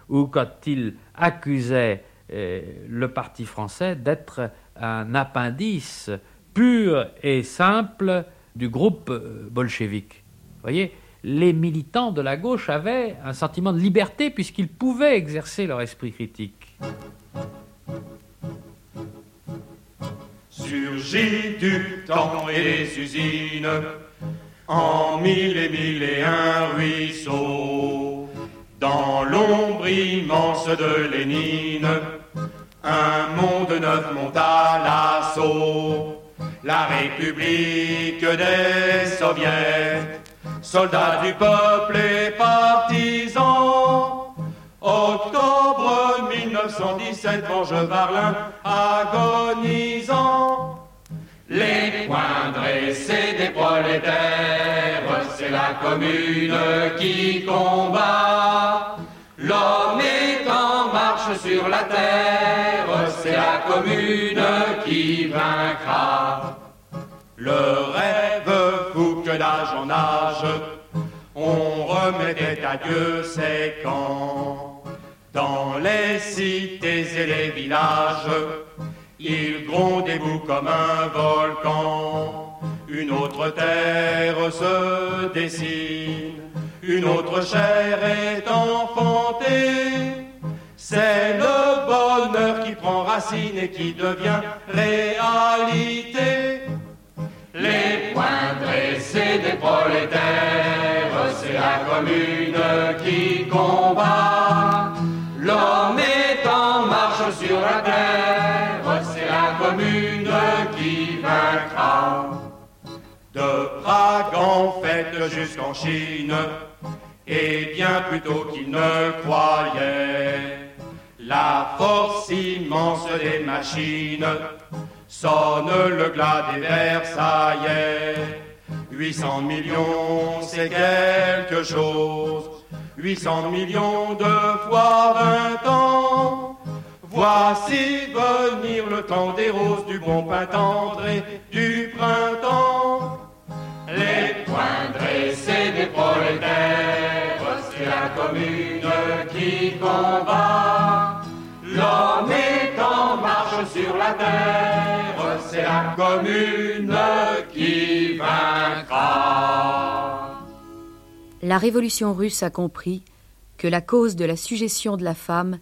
ou quand il accusait euh, le parti français d'être un appendice pur et simple du groupe euh, bolchevique. Vous voyez, les militants de la gauche avaient un sentiment de liberté puisqu'ils pouvaient exercer leur esprit critique. Surgit du temps et des usines, en mille et mille et un ruisseaux, dans l'ombre immense de Lénine, un monde neuf monte à l'assaut la République des Soviets, soldats du peuple et partisans. Octobre 1917, Venge Varlin agonisant. c'est des prolétaires, c'est la commune qui combat. L'homme est en marche sur la terre, la commune qui vaincra. Le rêve fou que d'âge en âge, on remettait à Dieu ses camps. Dans les cités et les villages, il gronde et bout comme un volcan. Une autre terre se dessine, une autre chair est enfantée. C'est le qui prend racine et qui devient réalité. Les poings dressés des prolétaires, c'est la commune qui combat. L'homme est en marche sur la terre, c'est la commune qui vaincra. De Prague en fête jusqu'en Chine, et bien plus tôt qu'il ne croyait, la force immense des machines sonne le glas des Versaillais. 800 millions, c'est quelque chose. 800 millions de fois 20 ans. Voici venir le temps des roses, du bon pain et du printemps. Les poings dressés des prolétaires, c'est la commune qui combat. Est marche sur la terre, c'est la commune qui vaincra. La révolution russe a compris que la cause de la suggestion de la femme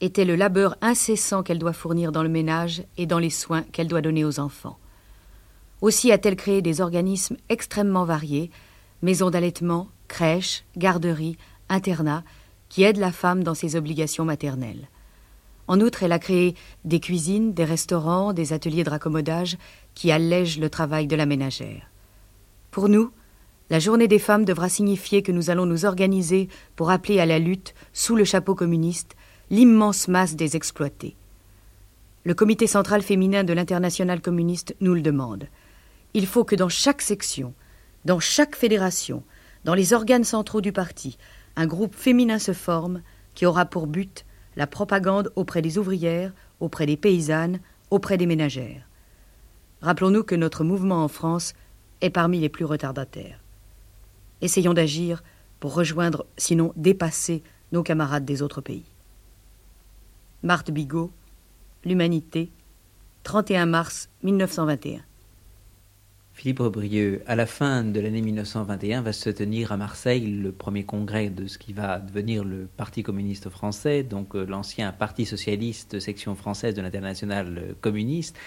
était le labeur incessant qu'elle doit fournir dans le ménage et dans les soins qu'elle doit donner aux enfants. Aussi a-t-elle créé des organismes extrêmement variés, maisons d'allaitement, crèches, garderies, internats, qui aident la femme dans ses obligations maternelles. En outre, elle a créé des cuisines, des restaurants, des ateliers de raccommodage qui allègent le travail de la ménagère. Pour nous, la journée des femmes devra signifier que nous allons nous organiser pour appeler à la lutte, sous le chapeau communiste, l'immense masse des exploités. Le comité central féminin de l'international communiste nous le demande. Il faut que dans chaque section, dans chaque fédération, dans les organes centraux du parti, un groupe féminin se forme qui aura pour but la propagande auprès des ouvrières, auprès des paysannes, auprès des ménagères. Rappelons-nous que notre mouvement en France est parmi les plus retardataires. Essayons d'agir pour rejoindre, sinon dépasser, nos camarades des autres pays. Marthe Bigot, L'Humanité, 31 mars 1921. Philippe Aubrieux, à la fin de l'année 1921 va se tenir à Marseille le premier congrès de ce qui va devenir le Parti communiste français, donc euh, l'ancien Parti socialiste, section française de l'international communiste.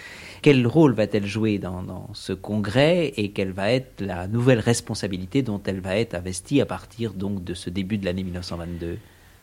Quel rôle va-t-elle jouer dans, dans, ce congrès et quelle va être la nouvelle responsabilité dont elle va être investie à partir de ce début de l'année 1922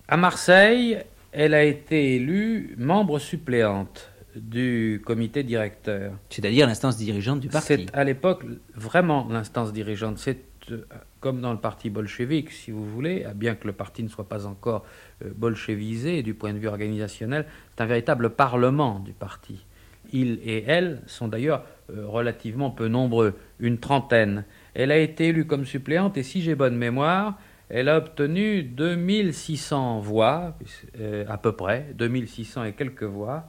À Marseille, elle a été élue membre suppléante du comité directeur. C'est-à-dire l'instance dirigeante du parti. C'est à l'époque vraiment l'instance dirigeante. C'est euh, comme dans le parti bolchevique, si vous voulez, bien que le parti ne soit pas encore euh, bolchevisé du point de vue organisationnel, c'est un véritable parlement du parti. Il et elle sont d'ailleurs euh, relativement peu nombreux, une trentaine. Elle a été élue comme suppléante et si j'ai bonne mémoire, elle a obtenu 2600 voix, à peu près, 2600 et quelques voix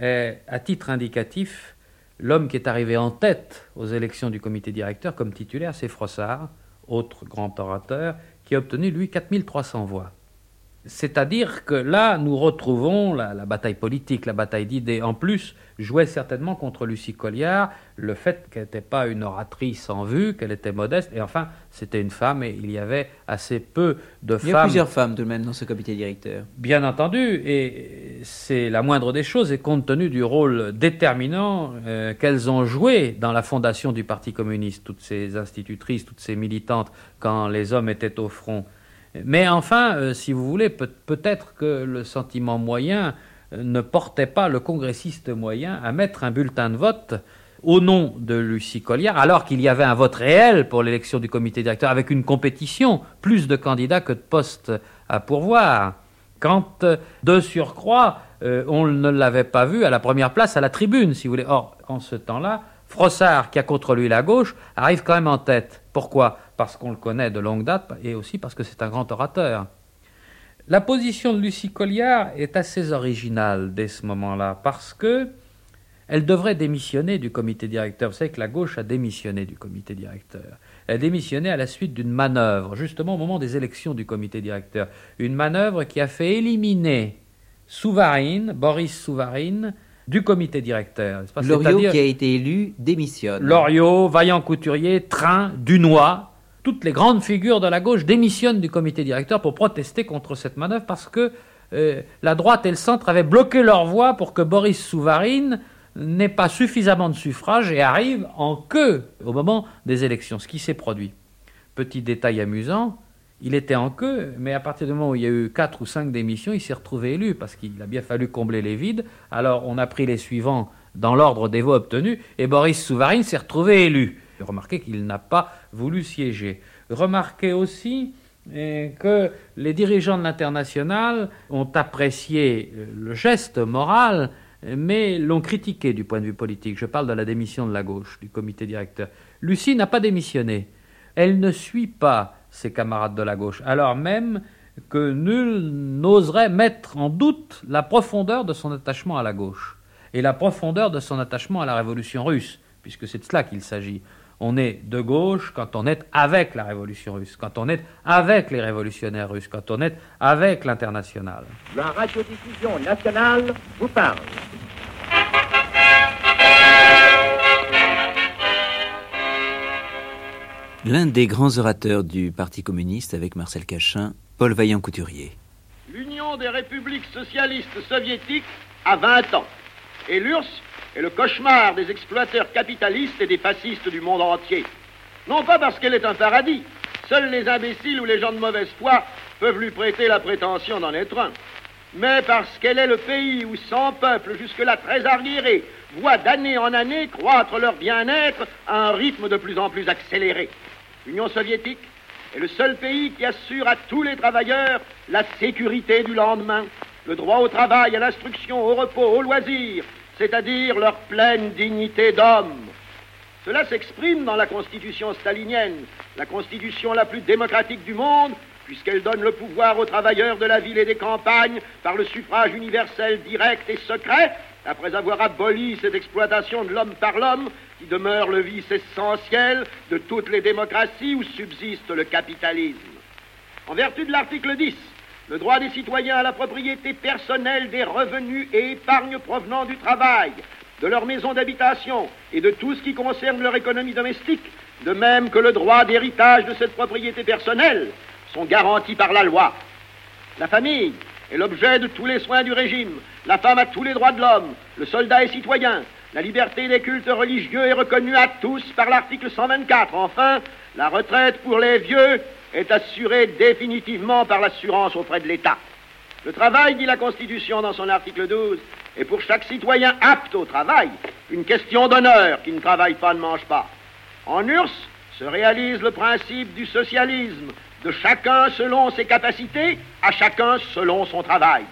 est, à titre indicatif, l'homme qui est arrivé en tête aux élections du comité directeur comme titulaire, c'est Frossard, autre grand orateur, qui a obtenu, lui, 4300 voix. C'est-à-dire que là, nous retrouvons la, la bataille politique, la bataille d'idées. En plus, jouait certainement contre Lucie Colliard le fait qu'elle n'était pas une oratrice en vue, qu'elle était modeste, et enfin, c'était une femme, et il y avait assez peu de femmes. Il y a plusieurs femmes tout de même dans ce comité directeur. Bien entendu, et c'est la moindre des choses, et compte tenu du rôle déterminant euh, qu'elles ont joué dans la fondation du Parti communiste, toutes ces institutrices, toutes ces militantes, quand les hommes étaient au front. Mais enfin, euh, si vous voulez, peut- peut-être que le sentiment moyen euh, ne portait pas le congressiste moyen à mettre un bulletin de vote au nom de Lucie Colliard, alors qu'il y avait un vote réel pour l'élection du comité directeur, avec une compétition, plus de candidats que de postes à pourvoir. Quand, euh, de surcroît, euh, on ne l'avait pas vu à la première place à la tribune, si vous voulez. Or, en ce temps-là, Frossard, qui a contre lui la gauche, arrive quand même en tête. Pourquoi? Parce qu'on le connaît de longue date et aussi parce que c'est un grand orateur. La position de Lucie Colliard est assez originale dès ce moment-là, parce que elle devrait démissionner du comité directeur. Vous savez que la gauche a démissionné du comité directeur. A démissionné à la suite d'une manœuvre, justement au moment des élections du comité directeur. Une manœuvre qui a fait éliminer Souvarine, Boris Souvarine, du comité directeur. Loriot, qui a été élu, démissionne. Loriot, Vaillant Couturier, Train, Dunois, toutes les grandes figures de la gauche démissionnent du comité directeur pour protester contre cette manœuvre parce que euh, la droite et le centre avaient bloqué leur voie pour que Boris Souvarine n'ait pas suffisamment de suffrages et arrive en queue au moment des élections, ce qui s'est produit. Petit détail amusant, il était en queue, mais à partir du moment où il y a eu quatre ou cinq démissions, il s'est retrouvé élu parce qu'il a bien fallu combler les vides. Alors on a pris les suivants dans l'ordre des voix obtenues et Boris Souvarine s'est retrouvé élu. Remarquez qu'il n'a pas voulu siéger. Remarquez aussi eh, que les dirigeants de l'international ont apprécié le geste moral mais l'ont critiqué du point de vue politique. Je parle de la démission de la gauche, du comité directeur. Lucie n'a pas démissionné. Elle ne suit pas ses camarades de la gauche, alors même que nul n'oserait mettre en doute la profondeur de son attachement à la gauche et la profondeur de son attachement à la révolution russe, puisque c'est de cela qu'il s'agit on est de gauche quand on est avec la révolution russe, quand on est avec les révolutionnaires russes, quand on est avec l'international. La radiodiffusion nationale vous parle. L'un des grands orateurs du Parti communiste avec Marcel Cachin, Paul Vaillant-Couturier. L'Union des républiques socialistes soviétiques a 20 ans et l'URSS est le cauchemar des exploiteurs capitalistes et des fascistes du monde entier. Non pas parce qu'elle est un paradis, seuls les imbéciles ou les gens de mauvaise foi peuvent lui prêter la prétention d'en être un, mais parce qu'elle est le pays où cent peuples, jusque-là très arriérés, voient d'année en année croître leur bien-être à un rythme de plus en plus accéléré. L'Union soviétique est le seul pays qui assure à tous les travailleurs la sécurité du lendemain, le droit au travail, à l'instruction, au repos, au loisir, c'est-à-dire leur pleine dignité d'homme. Cela s'exprime dans la constitution stalinienne, la constitution la plus démocratique du monde, puisqu'elle donne le pouvoir aux travailleurs de la ville et des campagnes par le suffrage universel direct et secret, après avoir aboli cette exploitation de l'homme par l'homme, qui demeure le vice essentiel de toutes les démocraties où subsiste le capitalisme. En vertu de l'article 10, le droit des citoyens à la propriété personnelle des revenus et épargnes provenant du travail, de leur maison d'habitation et de tout ce qui concerne leur économie domestique, de même que le droit d'héritage de cette propriété personnelle, sont garantis par la loi. La famille est l'objet de tous les soins du régime. La femme a tous les droits de l'homme. Le soldat est citoyen. La liberté des cultes religieux est reconnue à tous par l'article 124. Enfin, la retraite pour les vieux est assurée définitivement par l'assurance auprès de l'État. Le travail, dit la Constitution dans son article 12, est pour chaque citoyen apte au travail une question d'honneur qui ne travaille pas ne mange pas. En URSS se réalise le principe du socialisme, de chacun selon ses capacités, à chacun selon son travail.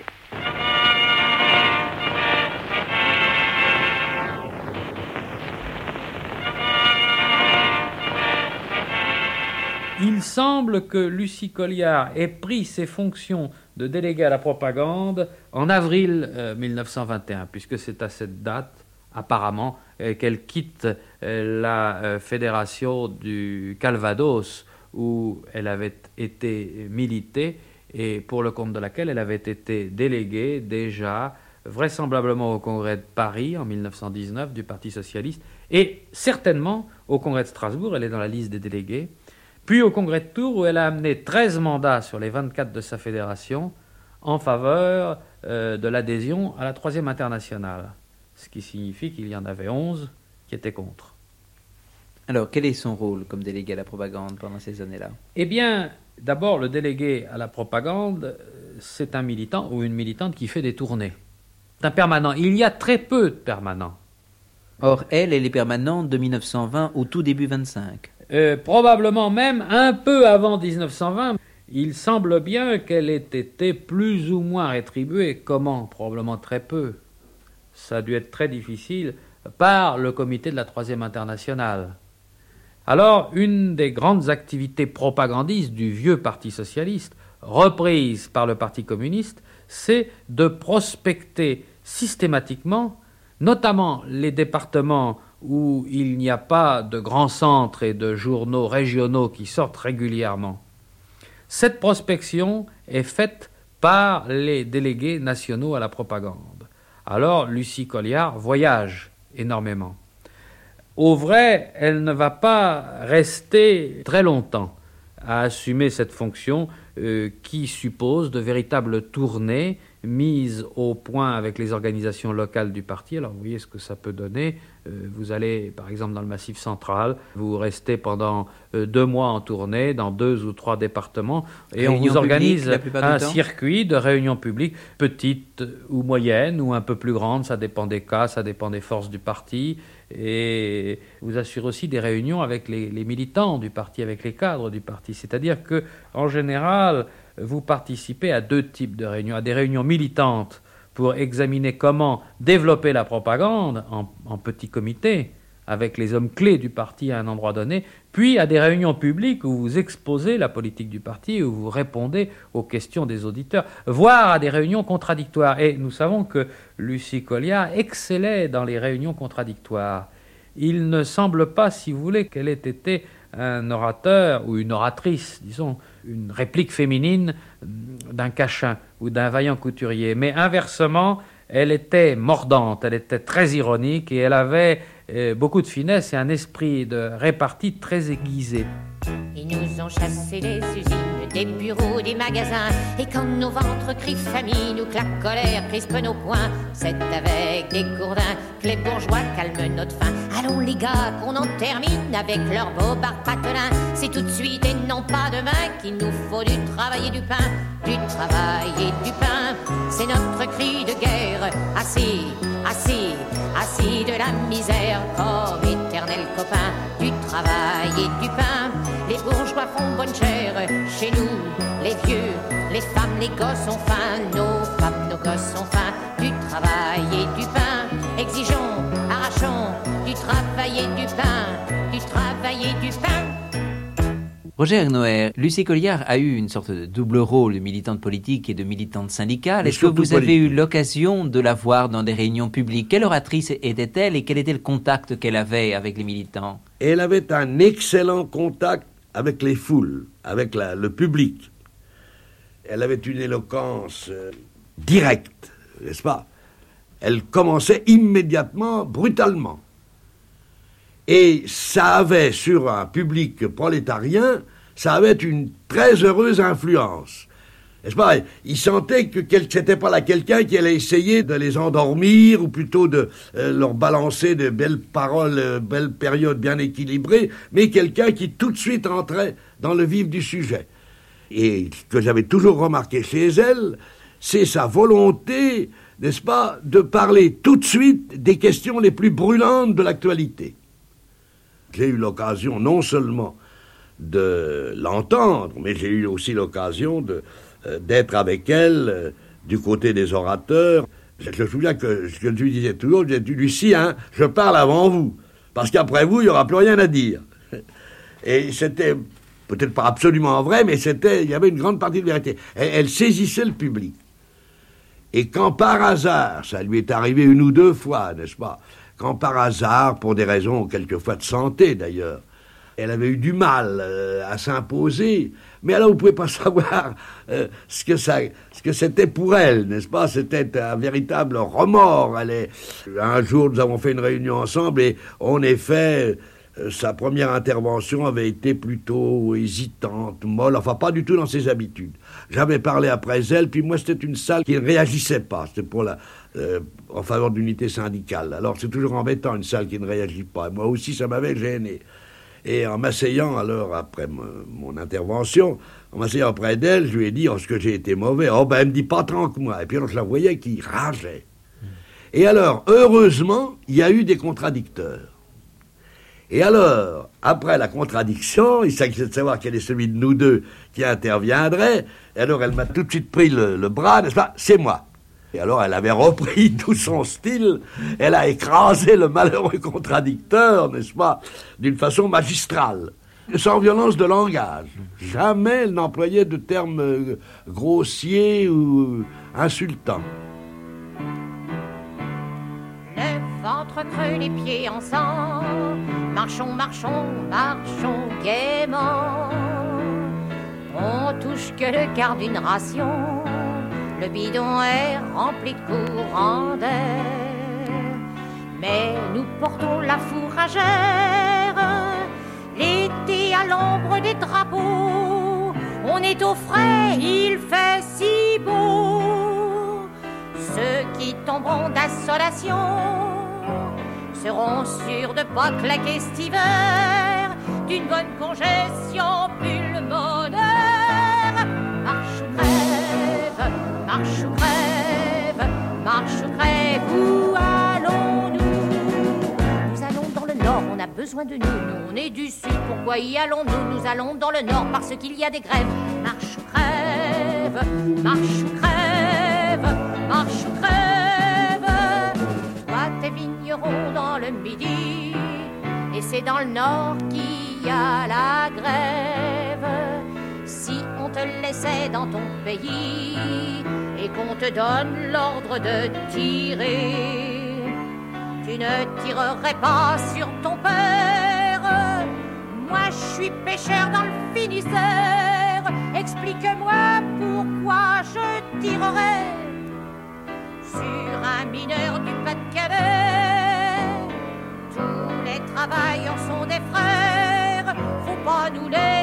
Il semble que Lucie Colliard ait pris ses fonctions de déléguée à la propagande en avril 1921, euh, puisque c'est à cette date, apparemment, euh, qu'elle quitte euh, la fédération du Calvados, où elle avait été militée et pour le compte de laquelle elle avait été déléguée déjà vraisemblablement au Congrès de Paris en 1919 du Parti socialiste et certainement au Congrès de Strasbourg, elle est dans la liste des délégués, puis au Congrès de Tours, où elle a amené 13 mandats sur les 24 de sa fédération en faveur euh, de l'adhésion à la Troisième Internationale, ce qui signifie qu'il y en avait 11 qui étaient contre. Alors, quel est son rôle comme délégué à la propagande pendant ces années-là? Eh bien, d'abord, le délégué à la propagande, euh, c'est un militant ou une militante qui fait des tournées. C'est un permanent. Il y a très peu de permanents. Or, elle, elle est permanente de 1920 au tout début 25. Euh, probablement même un peu avant 1920. Il semble bien qu'elle ait été plus ou moins rétribuée. Comment Probablement très peu. Ça a dû être très difficile par le comité de la Troisième Internationale. Alors, une des grandes activités propagandistes du vieux Parti socialiste, reprise par le Parti communiste, c'est de prospecter systématiquement, notamment les départements où il n'y a pas de grands centres et de journaux régionaux qui sortent régulièrement. Cette prospection est faite par les délégués nationaux à la propagande. Alors Lucie Colliard voyage énormément. Au vrai, elle ne va pas rester très longtemps à assumer cette fonction euh, qui suppose de véritables tournées mises au point avec les organisations locales du parti. Alors vous voyez ce que ça peut donner. Euh, vous allez par exemple dans le Massif central, vous restez pendant euh, deux mois en tournée dans deux ou trois départements et on vous organise un circuit de réunions publiques, petites ou moyennes ou un peu plus grandes, ça dépend des cas, ça dépend des forces du parti. Et vous assurez aussi des réunions avec les, les militants du parti, avec les cadres du parti. C'est-à-dire que, en général, vous participez à deux types de réunions, à des réunions militantes pour examiner comment développer la propagande en, petit comité avec les hommes clés du parti à un endroit donné, puis à des réunions publiques où vous exposez la politique du parti, où vous répondez aux questions des auditeurs, voire à des réunions contradictoires. Et nous savons que Lucie Colliard excellait dans les réunions contradictoires. Il ne semble pas, si vous voulez, qu'elle ait été un orateur ou une oratrice, disons, une réplique féminine d'un cachin ou d'un vaillant couturier. Mais inversement, elle était mordante, elle était très ironique et elle avait euh, beaucoup de finesse et un esprit de répartie très aiguisé. Ils nous ont chassé des usines, des bureaux, des magasins. Et quand nos ventres crient famine ou claquent colère, crispent nos poings, c'est avec des gourdins que les bourgeois calment notre faim. Allons les gars, qu'on en termine avec leurs beaux barres patelins. C'est tout de suite et non pas demain qu'il nous faut du travail et du pain. Du travail et du pain, c'est notre cri de guerre. Assis, assis, assis de la misère comme éternel copain. Du travail et du pain bourgeois font bonne chère chez nous, les vieux, les femmes, les gosses ont faim, nos femmes, nos gosses ont faim, du travail et du pain. Exigeons, arrachons, du travail et du pain, du travail et du pain. Roger Noër, Lucie Colliard a eu une sorte de double rôle de militante politique et de militante syndicale. Est-ce que vous avez eu l'occasion de la voir dans des réunions publiques? Quelle oratrice était-elle et quel était le contact qu'elle avait avec les militants? Elle avait un excellent contact avec les foules, avec le public. Elle avait une éloquence euh, directe, n'est-ce pas? Elle commençait immédiatement, brutalement. Et ça avait sur un public prolétarien, ça avait une très heureuse influence. N'est-ce pas Il sentait que c'était pas là quelqu'un qui allait essayer de les endormir ou plutôt de euh, leur balancer de belles paroles, euh, belles périodes bien équilibrées, mais quelqu'un qui tout de suite entrait dans le vif du sujet. Et ce que j'avais toujours remarqué chez elle, c'est sa volonté, n'est-ce pas, de parler tout de suite des questions les plus brûlantes de l'actualité. J'ai eu l'occasion non seulement de l'entendre, mais j'ai eu aussi l'occasion de, d'être avec elle euh, du côté des orateurs. Je me souviens que ce que je lui disais toujours, je disais, Lucie, hein, je parle avant vous, parce qu'après vous, il n'y aura plus rien à dire. Et c'était peut-être pas absolument vrai, mais c'était, il y avait une grande partie de vérité. Elle, saisissait le public. Et quand par hasard, ça lui est arrivé une ou deux fois, n'est-ce pas Quand par hasard, pour des raisons quelquefois de santé d'ailleurs, elle avait eu du mal euh, à s'imposer, mais alors, vous pouvez pas savoir euh, ce que ce que c'était pour elle, n'est-ce pas? C'était un véritable remords. Elle est... Un jour, nous avons fait une réunion ensemble et, en effet, euh, sa première intervention avait été plutôt hésitante, molle, enfin pas du tout dans ses habitudes. J'avais parlé après elle, puis moi c'était une salle qui ne réagissait pas. C'était pour la, euh, en faveur d'unité syndicale. Alors c'est toujours embêtant une salle qui ne réagit pas. Moi aussi ça m'avait gêné. Et en m'asseyant alors après mon, intervention, en m'asseyant près d'elle, je lui ai dit oh, ce que j'ai été mauvais. Oh ben elle me dit pas tant que moi. Et puis alors je la voyais qui rageait. Et alors, heureusement, il y a eu des contradicteurs. Et alors, après la contradiction, il s'agissait de savoir quel est celui de nous deux qui interviendrait. Et alors, elle m'a tout de suite pris le, bras, n'est-ce pas? C'est moi. Et alors elle avait repris tout son style, elle a écrasé le malheureux contradicteur, n'est-ce pas, d'une façon magistrale, sans violence de langage. Jamais elle n'employait de termes euh, grossiers ou insultants. En sang, marchons, marchons, marchons gaiement. On touche que le quart d'une ration le bidon est rempli de courant d'air. Mais nous portons la fourragère, l'été à l'ombre des drapeaux. On est au frais, il fait si beau. Ceux qui tomberont d'assolation seront sûrs de pas claquer cet hiver d'une bonne congestion pulmonaire. Marche ou crève, marche ou crève, où allons-nous? Nous allons dans le nord, on a besoin de nous, nous on est du sud, pourquoi y allons-nous? Nous allons dans le nord parce qu'il y a des grèves. Marche ou crève, marche ou crève, marche ou crève. Toi t'es vigneron dans le midi, et c'est dans le nord qu'il y a la grève. Si on te laissait dans ton pays et qu'on te donne l'ordre de tirer, tu ne tirerais pas sur ton père. Moi, je suis pêcheur dans le Finistère. Explique-moi pourquoi je tirerais sur un mineur du Pas-de-Calais. Tous les travailleurs sont des frères. Faut pas nous laisser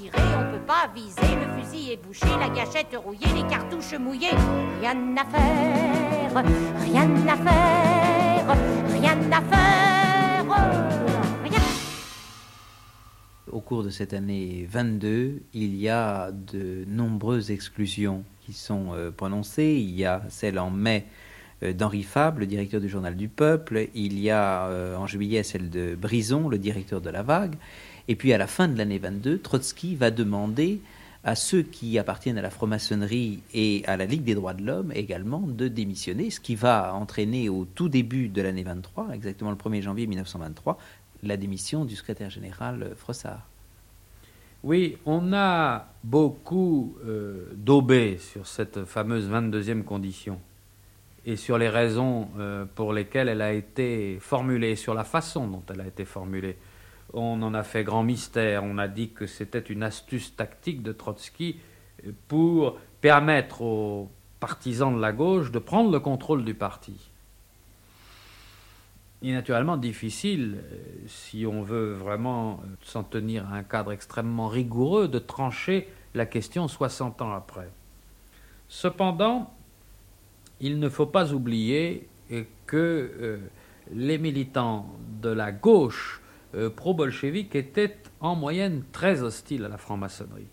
tirer, on peut pas viser. Le fusil est bouché, la gâchette rouillée, les cartouches mouillées. Rien à faire, rien à faire, rien à faire. Au cours de cette année 22, il y a de nombreuses exclusions qui sont euh, prononcées. Il y a celle en mai euh, d'Henri Fabre, le directeur du Journal du Peuple. Il y a euh, en juillet celle de Brison, le directeur de La Vague. Et puis à la fin de l'année 22, Trotsky va demander à ceux qui appartiennent à la franc-maçonnerie et à la Ligue des droits de l'homme également de démissionner, ce qui va entraîner au tout début de l'année 23, exactement le 1er janvier 1923, la démission du secrétaire général euh, Frossard. Oui, on a beaucoup euh, daubé sur cette fameuse 22e condition et sur les raisons euh, pour lesquelles elle a été formulée, sur la façon dont elle a été formulée. On en a fait grand mystère, on a dit que c'était une astuce tactique de Trotsky pour permettre aux partisans de la gauche de prendre le contrôle du parti. Il est naturellement difficile, euh, si on veut vraiment euh, s'en tenir à un cadre extrêmement rigoureux, de trancher la question 60 ans après. Cependant, il ne faut pas oublier euh, que les militants de la gauche euh, pro-bolchevique étaient en moyenne très hostiles à la franc-maçonnerie.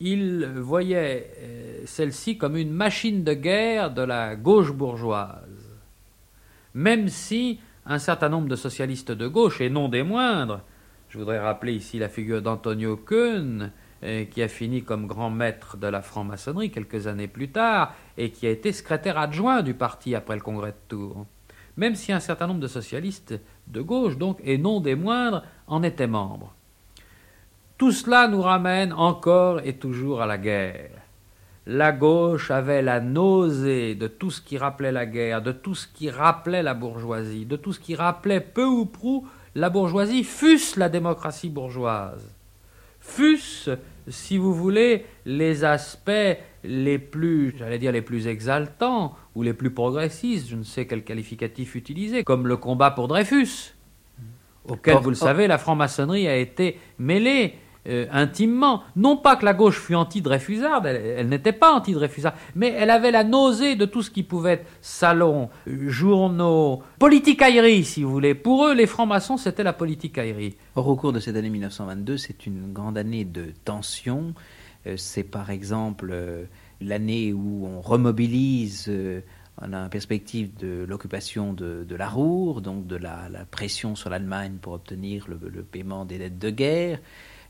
Ils voyaient euh, celle-ci comme une machine de guerre de la gauche bourgeoise même si un certain nombre de socialistes de gauche, et non des moindres, je voudrais rappeler ici la figure d'Antonio Kuhn, euh, qui a fini comme grand maître de la franc-maçonnerie quelques années plus tard, et qui a été secrétaire adjoint du parti après le congrès de Tours. Même si un certain nombre de socialistes de gauche, donc, et non des moindres, en étaient membres. Tout cela nous ramène encore et toujours à la guerre la gauche avait la nausée de tout ce qui rappelait la guerre, de tout ce qui rappelait la bourgeoisie, de tout ce qui rappelait peu ou prou la bourgeoisie, fût-ce la démocratie bourgeoise, fût-ce, si vous voulez, les aspects les plus, j'allais dire les plus exaltants ou les plus progressistes, je ne sais quel qualificatif utiliser, comme le combat pour Dreyfus, auquel, Or- vous le or- savez, la franc-maçonnerie a été mêlée euh, intimement. Non pas que la gauche fût anti-Dreyfusarde, elle, elle n'était pas anti-Dreyfusarde, mais elle avait la nausée de tout ce qui pouvait être salons, euh, journaux, politicaillerie, si vous voulez. Pour eux, les francs-maçons, c'était la politicaillerie. Or, au cours de cette année 1922, c'est une grande année de tension. Euh, C'est par exemple euh, l'année où on remobilise euh, On a perspective de l'occupation de, la Roure, donc de la, pression sur l'Allemagne pour obtenir le, paiement des dettes de guerre.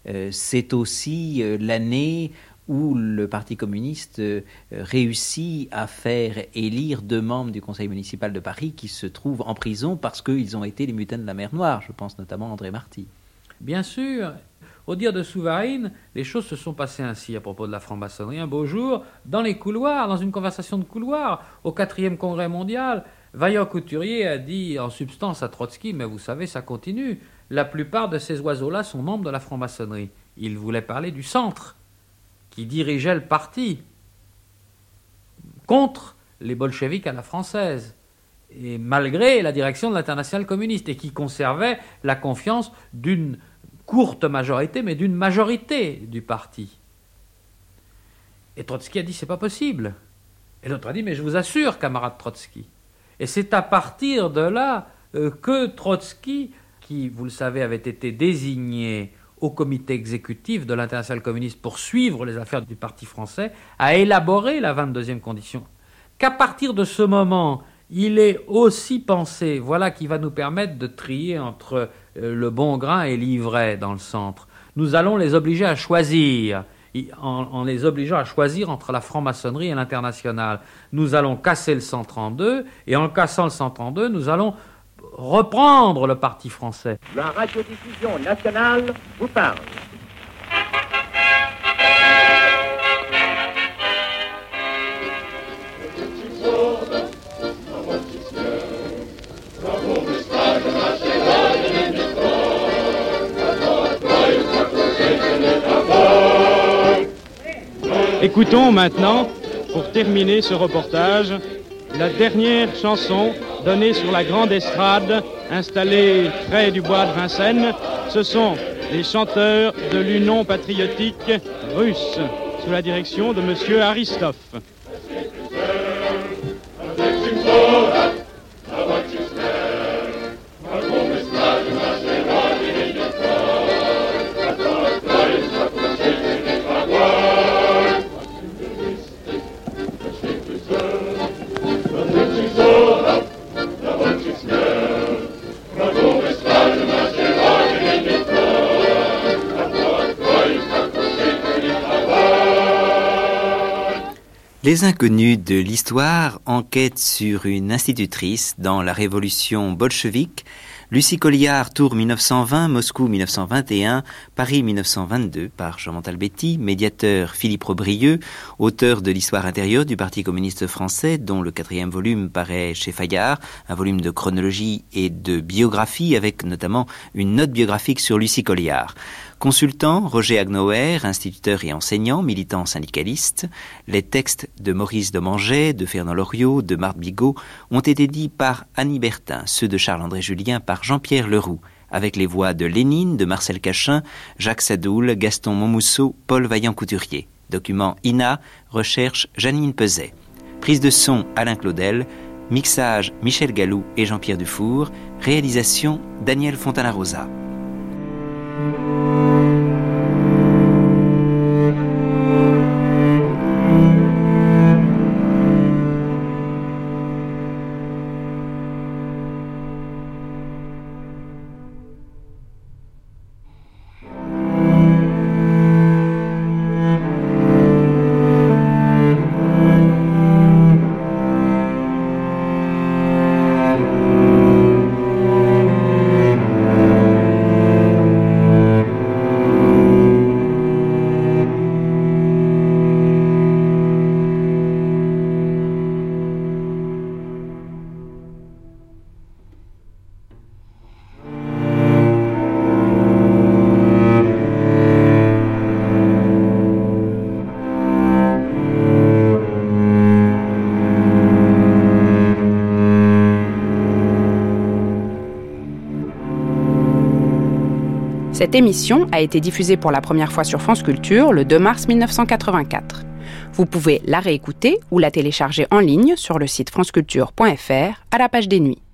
Euh, c'est aussi euh, l'année où le Parti communiste réussit à faire élire deux membres du conseil municipal de Paris qui se trouvent en prison parce qu'ils ont été les mutins de la mer Noire. Je pense notamment à André Marty. Bien sûr, au dire de Souvarine, les choses se sont passées ainsi à propos de la franc-maçonnerie. Un beau jour, dans les couloirs, dans une conversation de couloir, au quatrième congrès mondial, Vaillant Couturier a dit en substance à Trotsky Mais vous savez, ça continue. La plupart de ces oiseaux-là sont membres de la franc-maçonnerie. Il voulait parler du centre, qui dirigeait le parti contre les bolcheviks à la française et malgré la direction de l'internationale communiste, et qui conservait la confiance d'une courte majorité, mais d'une majorité du parti. Et Trotsky a dit c'est pas possible. Et l'autre a dit mais je vous assure, camarade Trotsky. Et c'est à partir de là euh, que Trotsky, qui, vous le savez, avait été désigné au comité exécutif de l'Internationale communiste pour suivre les affaires du Parti français, a élaboré la 22e condition. Qu'à partir de ce moment, il est aussi pensé, voilà qui va nous permettre de trier entre le bon grain et l'ivraie dans le centre. Nous allons les obliger à choisir, en, les obligeant à choisir entre la franc-maçonnerie et l'international. Nous allons casser le centre en deux, et en cassant le centre en deux, nous allons reprendre le parti français. La radiodiffusion nationale vous parle. Écoutons maintenant, pour terminer ce reportage, la dernière chanson donnée sur la grande estrade installée près du bois de Vincennes. Ce sont les chanteurs de l'Union patriotique russe sous la direction de M. Aristov. Les inconnus de l'histoire enquêtent sur une institutrice dans la révolution bolchevique. Lucie Colliard, Tour 1920, Moscou 1921, Paris 1922 par Jean Montalbetti, médiateur Philippe Robrieux, auteur de l'histoire intérieure du Parti communiste français dont le quatrième volume paraît chez Fayard, un volume de chronologie et de biographie avec notamment une note biographique sur Lucie Colliard. Consultant, Roger Agnauer, instituteur et enseignant, militant syndicaliste, les textes de Maurice Domanget, de Fernand Loriot, de Marthe Bigot ont été dits par Annie Bertin, ceux de Charles-André Julien par Jean-Pierre Leroux, avec les voix de Lénine, de Marcel Cachin, Jacques Sadoul, Gaston Montmousseau, Paul Vaillant-Couturier. Document INA, recherche Janine Peset. Prise de son Alain Claudel, mixage Michel Gallou et Jean-Pierre Dufour, réalisation Daniel Fontana-Rosa. Música Cette émission a été diffusée pour la première fois sur France Culture le 2 mars 1984. Vous pouvez la réécouter ou la télécharger en ligne sur le site franceculture.fr à la page des nuits.